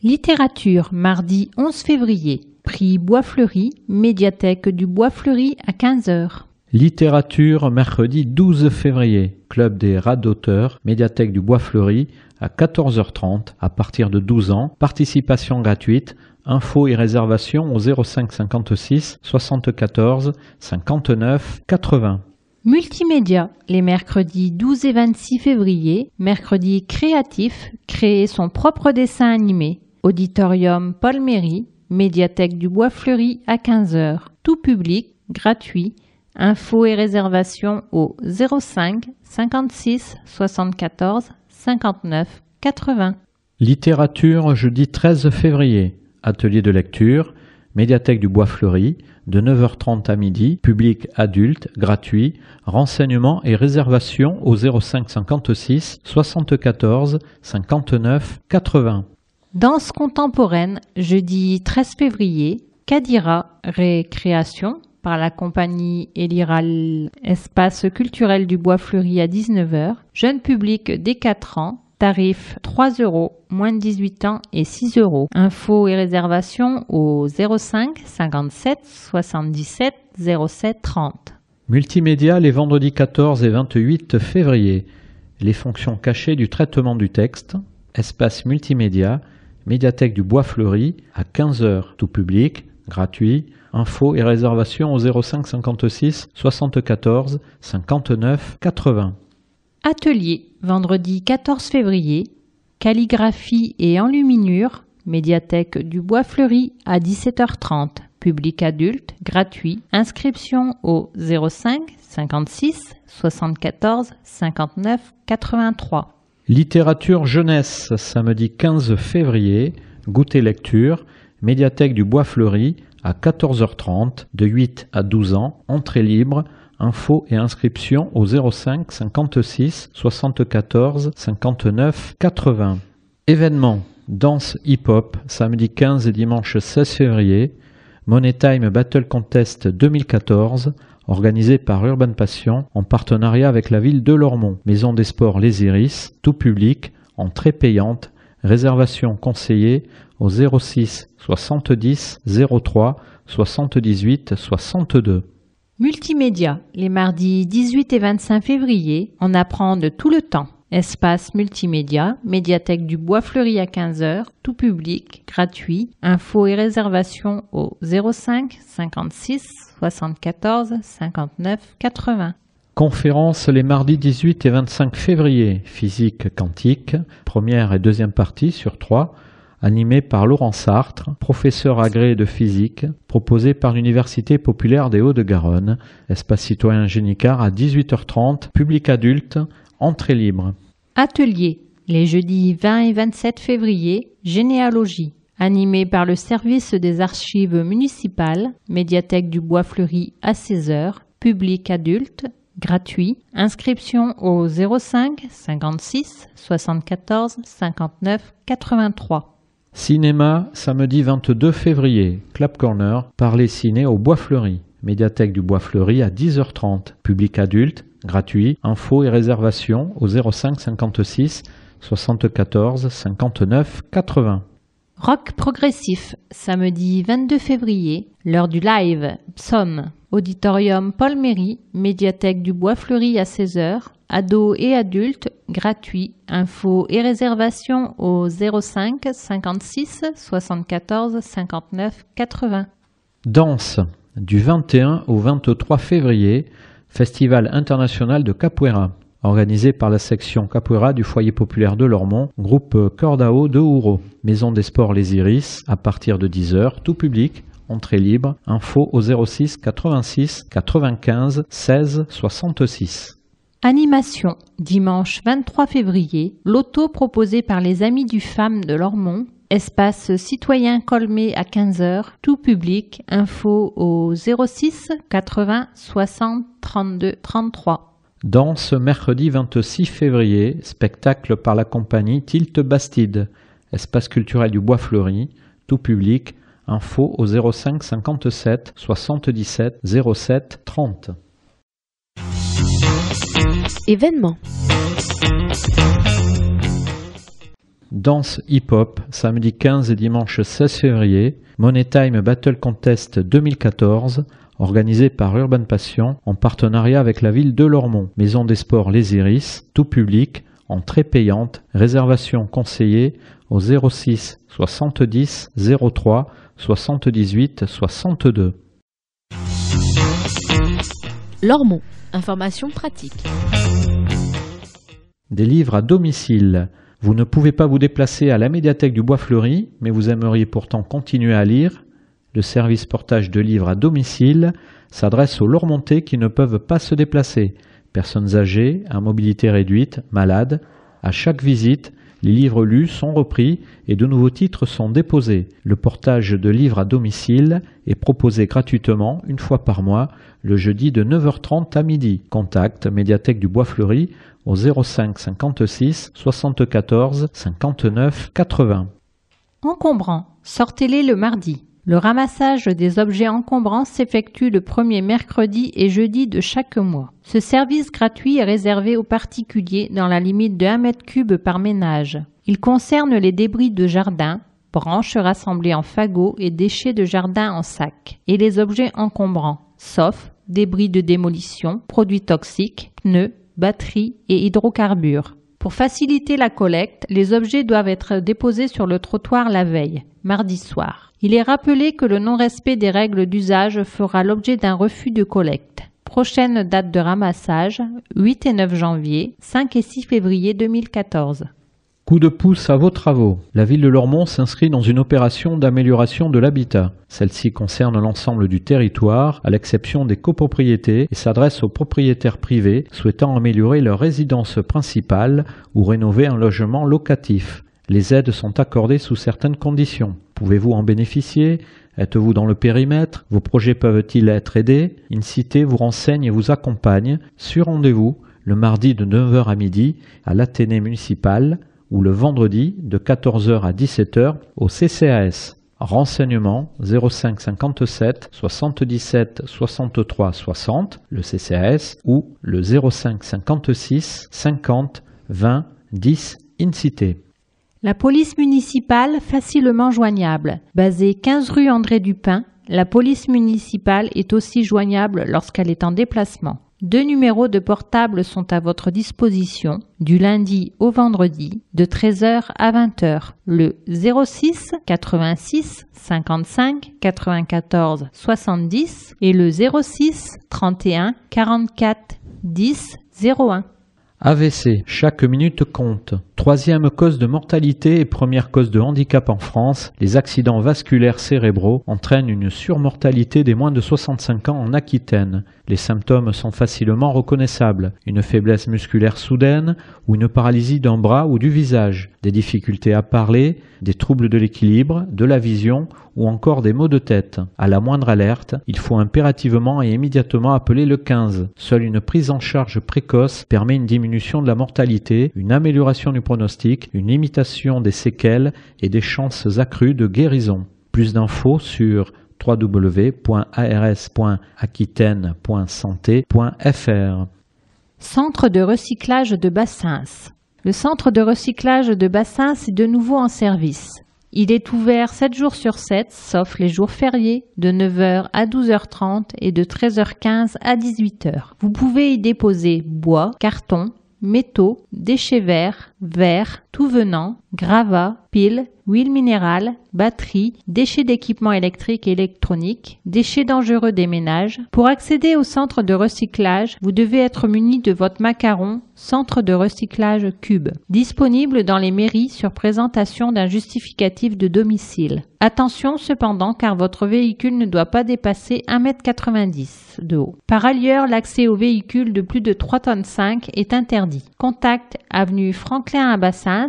Littérature mardi 11 février, prix Bois Fleuri, médiathèque du Bois Fleuri à 15h. Littérature mercredi 12 février, club des rats d'auteurs, médiathèque du Bois Fleuri à 14h30 à partir de 12 ans, participation gratuite, infos et réservations au 05 56 74 59 80. Multimédia, les mercredis 12 et 26 février, mercredi créatif, créer son propre dessin animé, Auditorium Paul Méry, médiathèque du Bois Fleuri à 15h. Tout public, gratuit. Infos et réservations au 05 56 74 59 80. Littérature jeudi 13 février. Atelier de lecture, médiathèque du Bois Fleuri, de 9h30 à midi, public adulte, gratuit, renseignements et réservations au 05 56 74 59 80. Danse contemporaine, jeudi 13 février, Kadira Récréation par la compagnie Eliral Espace culturel du Bois Fleuri à 19h. Jeune public dès 4 ans, tarif 3 euros, moins de 18 ans et 6 euros. Infos et réservations au 05 57 77 07 30. Multimédia les vendredis 14 et 28 février. Les fonctions cachées du traitement du texte. Espace multimédia médiathèque du Bois Fleuri à 15h, tout public, gratuit. Infos et réservations au 05 56 74 59 80. Atelier, vendredi 14 février, calligraphie et enluminure, médiathèque du Bois Fleuri à 17h30, public adulte, gratuit, inscription au 05 56 74 59 83. Littérature jeunesse, samedi 15 février, goûter lecture, médiathèque du Bois Fleuri à 14h30, de 8 à 12 ans, entrée libre, infos et inscriptions au 05 56 74 59 80. Événement danse hip-hop, samedi 15 et dimanche 16 février, Money Time Battle Contest 2014, organisé par Urban Passion en partenariat avec la ville de Lormont, Maison des Sports Les Iris, tout public, entrée payante, réservation conseillée au 06 70 03 78 62. Multimédia, les mardis 18 et 25 février, on apprend de tout le temps. Espace multimédia, médiathèque du Bois Fleuri à 15h, tout public, gratuit. Infos et réservations au 05 56 74 59 80. Conférence les mardis 18 et 25 février, physique quantique, première et deuxième partie sur trois, animée par Laurent Sartre, professeur agréé de physique, proposé par l'Université populaire des Hauts-de-Garonne, espace citoyen Génicard à 18h30, public adulte, entrée libre. Atelier, les jeudis 20 et 27 février, généalogie, animé par le service des archives municipales, médiathèque du Bois Fleuri à 16h, public adulte, gratuit, inscription au 05 56 74 59 83. Cinéma, samedi 22 février, Clap Corner, parler ciné au Bois Fleuri, médiathèque du Bois Fleuri à 10h30, public adulte, gratuit, infos et réservations au 05 56 74 59 80. Rock progressif, samedi 22 février, l'heure du live, Psom, auditorium Paul Méry, médiathèque du Bois Fleuri à 16h, ados et adultes, gratuit, infos et réservations au 05 56 74 59 80. Danse, du 21 au 23 février, Festival international de capoeira, organisé par la section capoeira du foyer populaire de Lormont, groupe Cordao de Ouro, Maison des Sports Les Iris, à partir de 10h, tout public, entrée libre, info au 06 86 95 16 66. Animation, dimanche 23 février, loto proposé par les Amis du Femme de Lormont, espace citoyen Colmé à 15h, tout public, info au 06 80 60 32 33. Danse mercredi 26 février, spectacle par la compagnie Tilt Bastide, espace culturel du Bois Fleuri, tout public, info au 05 57 77 07 30. Événement. Danse hip-hop, samedi 15 et dimanche 16 février, Money Time Battle Contest 2014, organisé par Urban Passion en partenariat avec la ville de Lormont, Maison des Sports Les Iris, tout public, entrée payante, réservation conseillée au 06 70 03 78 62. Lormont. Information pratique. Des livres à domicile. Vous ne pouvez pas vous déplacer à la médiathèque du Bois Fleuri, mais vous aimeriez pourtant continuer à lire. Le service portage de livres à domicile s'adresse aux Lormontais qui ne peuvent pas se déplacer. Personnes âgées, à mobilité réduite, malades. À chaque visite, les livres lus sont repris et de nouveaux titres sont déposés. Le portage de livres à domicile est proposé gratuitement une fois par mois, le jeudi de 9h30 à midi. Contact médiathèque du Bois Fleuri au 05 56 74 59 80. Encombrant, sortez-les le mardi. Le ramassage des objets encombrants s'effectue le premier mercredi et jeudi de chaque mois. Ce service gratuit est réservé aux particuliers dans la limite de 1 mètre cube par ménage. Il concerne les débris de jardin, branches rassemblées en fagots et déchets de jardin en sac, et les objets encombrants, sauf débris de démolition, produits toxiques, pneus, batteries et hydrocarbures. Pour faciliter la collecte, les objets doivent être déposés sur le trottoir la veille, mardi soir. Il est rappelé que le non-respect des règles d'usage fera l'objet d'un refus de collecte. Prochaine date de ramassage 8 et 9 janvier, 5 et 6 février 2014. Coup de pouce à vos travaux. La ville de Lormont s'inscrit dans une opération d'amélioration de l'habitat. Celle-ci concerne l'ensemble du territoire, à l'exception des copropriétés, et s'adresse aux propriétaires privés souhaitant améliorer leur résidence principale ou rénover un logement locatif. Les aides sont accordées sous certaines conditions. Pouvez-vous en bénéficier? Êtes-vous dans le périmètre? Vos projets peuvent-ils être aidés? Incité vous renseigne et vous accompagne sur rendez-vous le mardi de 9h à midi à l'Athénée municipal ou le vendredi de 14h à 17h au CCAS. Renseignements 05 57 77 63 60, le CCAS, ou le 05 56 50 20 10 Incité. La police municipale facilement joignable. Basée 15 rue André Dupin, la police municipale est aussi joignable lorsqu'elle est en déplacement. Deux numéros de portable sont à votre disposition du lundi au vendredi de 13h à 20h. Le 06 86 55 94 70 et le 06 31 44 10 01. AVC, chaque minute compte. Troisième cause de mortalité et première cause de handicap en France, les accidents vasculaires cérébraux entraînent une surmortalité des moins de 65 ans en Aquitaine. Les symptômes sont facilement reconnaissables. Une faiblesse musculaire soudaine ou une paralysie d'un bras ou du visage, des difficultés à parler, des troubles de l'équilibre, de la vision ou encore des maux de tête. À la moindre alerte, il faut impérativement et immédiatement appeler le 15. Seule une prise en charge précoce permet une diminution de la mortalité, une amélioration du pronostic, une limitation des séquelles et des chances accrues de guérison. Plus d'infos sur www.ars.aquitaine.santé.fr. Centre de recyclage de Bassins. Le centre de recyclage de Bassins est de nouveau en service. Il est ouvert 7 jours sur 7, sauf les jours fériés, de 9h à 12h30 et de 13h15 à 18h. Vous pouvez y déposer bois, carton, métaux, déchets verts, verres, tout venant, gravats, piles, huile minérale, batteries, déchets d'équipements électriques et électroniques, déchets dangereux des ménages. Pour accéder au centre de recyclage, vous devez être muni de votre macaron Centre de recyclage Cube, disponible dans les mairies sur présentation d'un justificatif de domicile. Attention cependant car votre véhicule ne doit pas dépasser 1,90 m de haut. Par ailleurs, l'accès aux véhicules de plus de 3 tonnes 5 est interdit. Contact avenue Franklin à Bassins,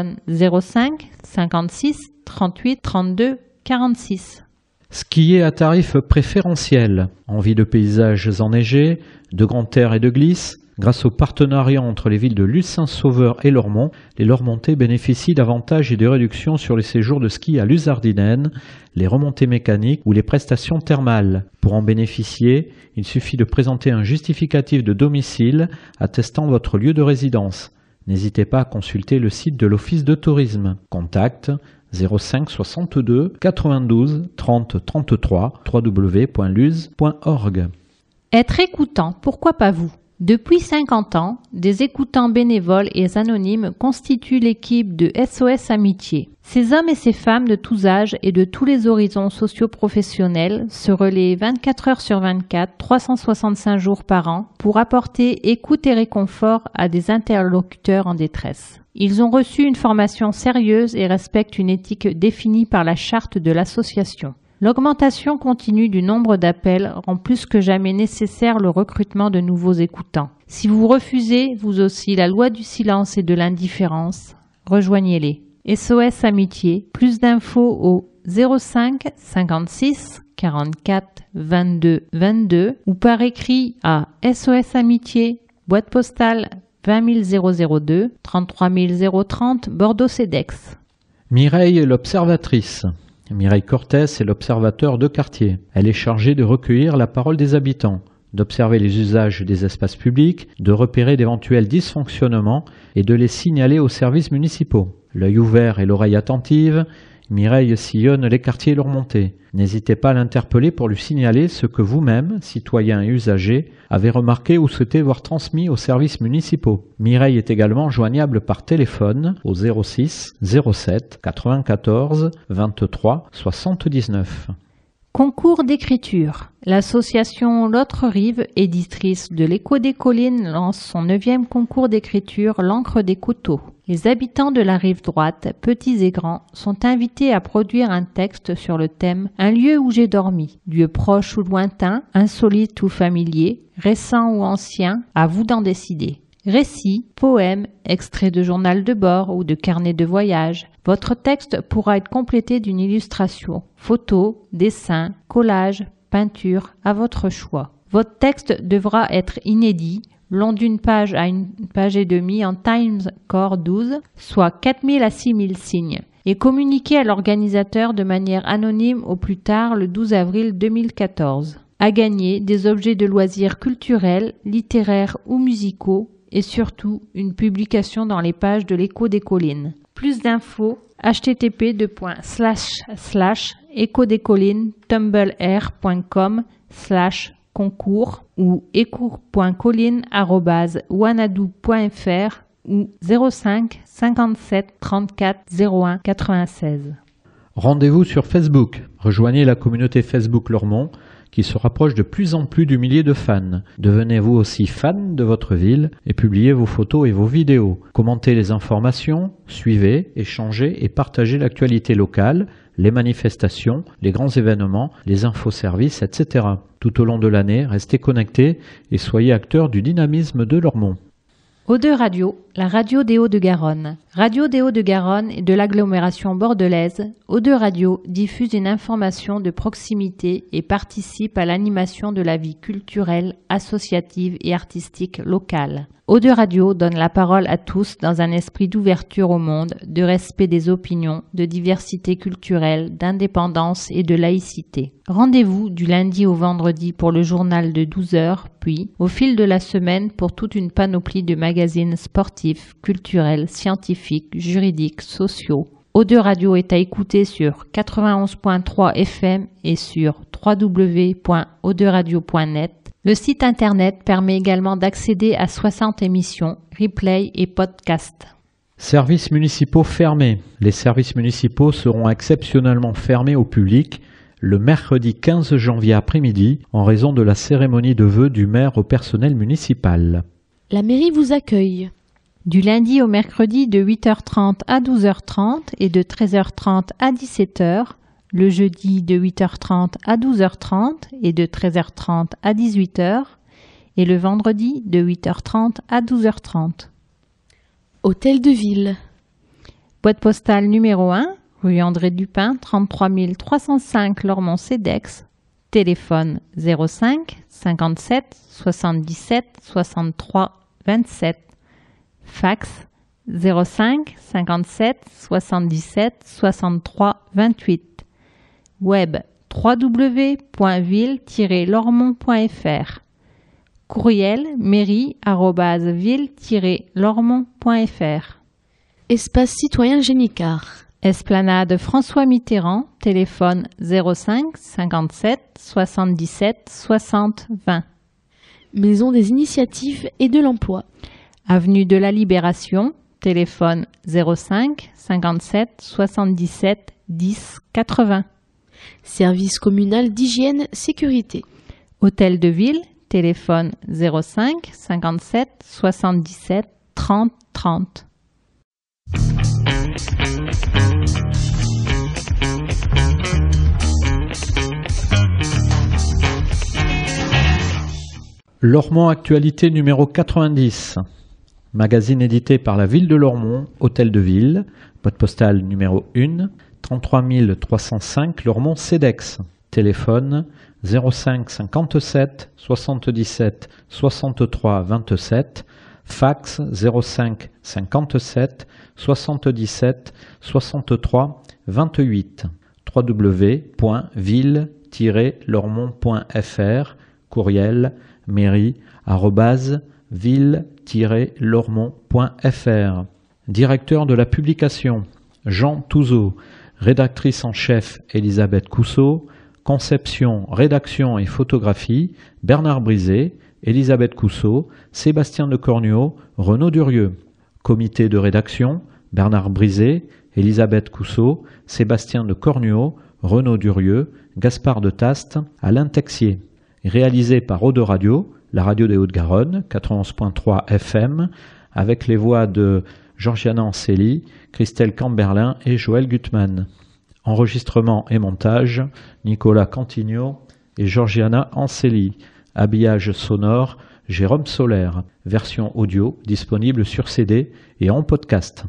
téléphone 05 56 38 32 46. Skier à tarif préférentiel, envie de paysages enneigés, de grands airs et de glisse, Grâce au partenariat entre les villes de Lucin-Sauveur et Lormont, les Lormontais bénéficient d'avantages et de réductions sur les séjours de ski à Luzardinen, les remontées mécaniques ou les prestations thermales. Pour en bénéficier, il suffit de présenter un justificatif de domicile attestant votre lieu de résidence. N'hésitez pas à consulter le site de l'Office de tourisme. Contact 05 62 92 30 33 www.luz.org. Être écoutant, pourquoi pas vous? Depuis 50 ans, des écoutants bénévoles et anonymes constituent l'équipe de SOS Amitié. Ces hommes et ces femmes de tous âges et de tous les horizons socio-professionnels se relaient 24 heures sur 24, 365 jours par an pour apporter écoute et réconfort à des interlocuteurs en détresse. Ils ont reçu une formation sérieuse et respectent une éthique définie par la charte de l'association. L'augmentation continue du nombre d'appels rend plus que jamais nécessaire le recrutement de nouveaux écoutants. Si vous refusez, vous aussi, la loi du silence et de l'indifférence, rejoignez-les. SOS Amitié, plus d'infos au 05 56 44 22 22 ou par écrit à SOS Amitié, boîte postale 20 002 33 030 Bordeaux-Cedex. Mireille l'observatrice. Mireille Cortès est l'observateur de quartier. Elle est chargée de recueillir la parole des habitants, d'observer les usages des espaces publics, de repérer d'éventuels dysfonctionnements et de les signaler aux services municipaux. L'œil ouvert et l'oreille attentive, Mireille sillonne les quartiers leur montée. N'hésitez pas à l'interpeller pour lui signaler ce que vous-même, citoyen et usager, avez remarqué ou souhaitez voir transmis aux services municipaux. Mireille est également joignable par téléphone au 06 07 94 23 79. Concours d'écriture. L'association L'autre rive, éditrice de l'Écho des collines, lance son neuvième concours d'écriture L'encre des couteaux. Les habitants de la rive droite, petits et grands, sont invités à produire un texte sur le thème Un lieu où j'ai dormi. Lieu proche ou lointain, insolite ou familier, récent ou ancien, à vous d'en décider. Récits, poèmes, extraits de journal de bord ou de carnet de voyage. Votre texte pourra être complété d'une illustration, photos, dessins, collages, peinture, à votre choix. Votre texte devra être inédit, long d'une page à une page et demie en Times Core 12, soit 4000 à 6000 signes, et communiqué à l'organisateur de manière anonyme au plus tard le 12 avril 2014. À gagner des objets de loisirs culturels, littéraires ou musicaux et surtout une publication dans les pages de l'écho des collines. Plus d'infos http échodescollines.tumblr.com slash concours ou écours.colline.wanadou.fr ou 05 57 34 01 96. Rendez-vous sur Facebook. Rejoignez la communauté Facebook Lormont qui se rapproche de plus en plus du millier de fans. Devenez vous aussi fan de votre ville et publiez vos photos et vos vidéos. Commentez les informations, suivez, échangez et partagez l'actualité locale, les manifestations, les grands événements, les infoservices, etc. Tout au long de l'année, restez connectés et soyez acteurs du dynamisme de Lormont. Eau2 Radio, la radio des Hauts-de-Garonne. Radio des Hauts-de-Garonne et de l'agglomération bordelaise, Eau2 Radio diffuse une information de proximité et participe à l'animation de la vie culturelle, associative et artistique locale. Eau2 Radio donne la parole à tous dans un esprit d'ouverture au monde, de respect des opinions, de diversité culturelle, d'indépendance et de laïcité. Rendez-vous du lundi au vendredi pour le journal de 12 heures, puis au fil de la semaine pour toute une panoplie de magazines sportifs, culturels, scientifiques, juridiques, sociaux. Eau2 Radio est à écouter sur 91.3 FM et sur www.o2radio.net le site internet permet également d'accéder à 60 émissions, replays et podcasts. Services municipaux fermés. Les services municipaux seront exceptionnellement fermés au public le mercredi 15 janvier après-midi en raison de la cérémonie de vœux du maire au personnel municipal. La mairie vous accueille. Du lundi au mercredi de 8h30 à 12h30 et de 13h30 à 17h le jeudi de 8h30 à 12h30 et de 13h30 à 18h, et le vendredi de 8h30 à 12h30. Hôtel de ville. Boîte postale numéro 1, rue André Dupin, 33 305 Lormont-Cedex. Téléphone 05 57 77 63 27. Fax 05 57 77 63 28 web www.ville-lormont.fr Courriel mairie-ville-lormont.fr Espace citoyen Génicard Esplanade François Mitterrand, téléphone 05 57 77 60 20 Maison des initiatives et de l'emploi. Avenue de la Libération, téléphone 05 57 77 10 80. Service communal d'hygiène sécurité. Hôtel de ville, téléphone 05 57 77 30 30. Lormont Actualité numéro 90. Magazine édité par la ville de Lormont, Hôtel de Ville, boîte postale numéro 1, 33 305 Lormont CEDEX. Téléphone 05 57 77 63 27. Fax 05 57 77 63 28. www.ville-lormont.fr Courriel mairie-ville-lormont.fr. Directeur de la publication, Jean Touzeau. Rédactrice en chef, Elisabeth Cousseau. Conception, rédaction et photographie, Bernard Brisé, Elisabeth Cousseau, Sébastien de Cornuau, Renaud Durieux. Comité de rédaction, Bernard Brisé, Elisabeth Cousseau, Sébastien de Cornuau, Renaud Durieux, Gaspard de Taste, Alain Texier réalisé par Eau de Radio, la radio des Hauts-de-Garonne, 91.3 FM, avec les voix de Georgiana Anceli, Christelle Camberlin et Joël Gutmann. Enregistrement et montage, Nicolas Cantigno et Georgiana Anceli. Habillage sonore, Jérôme Solaire. Version audio disponible sur CD et en podcast.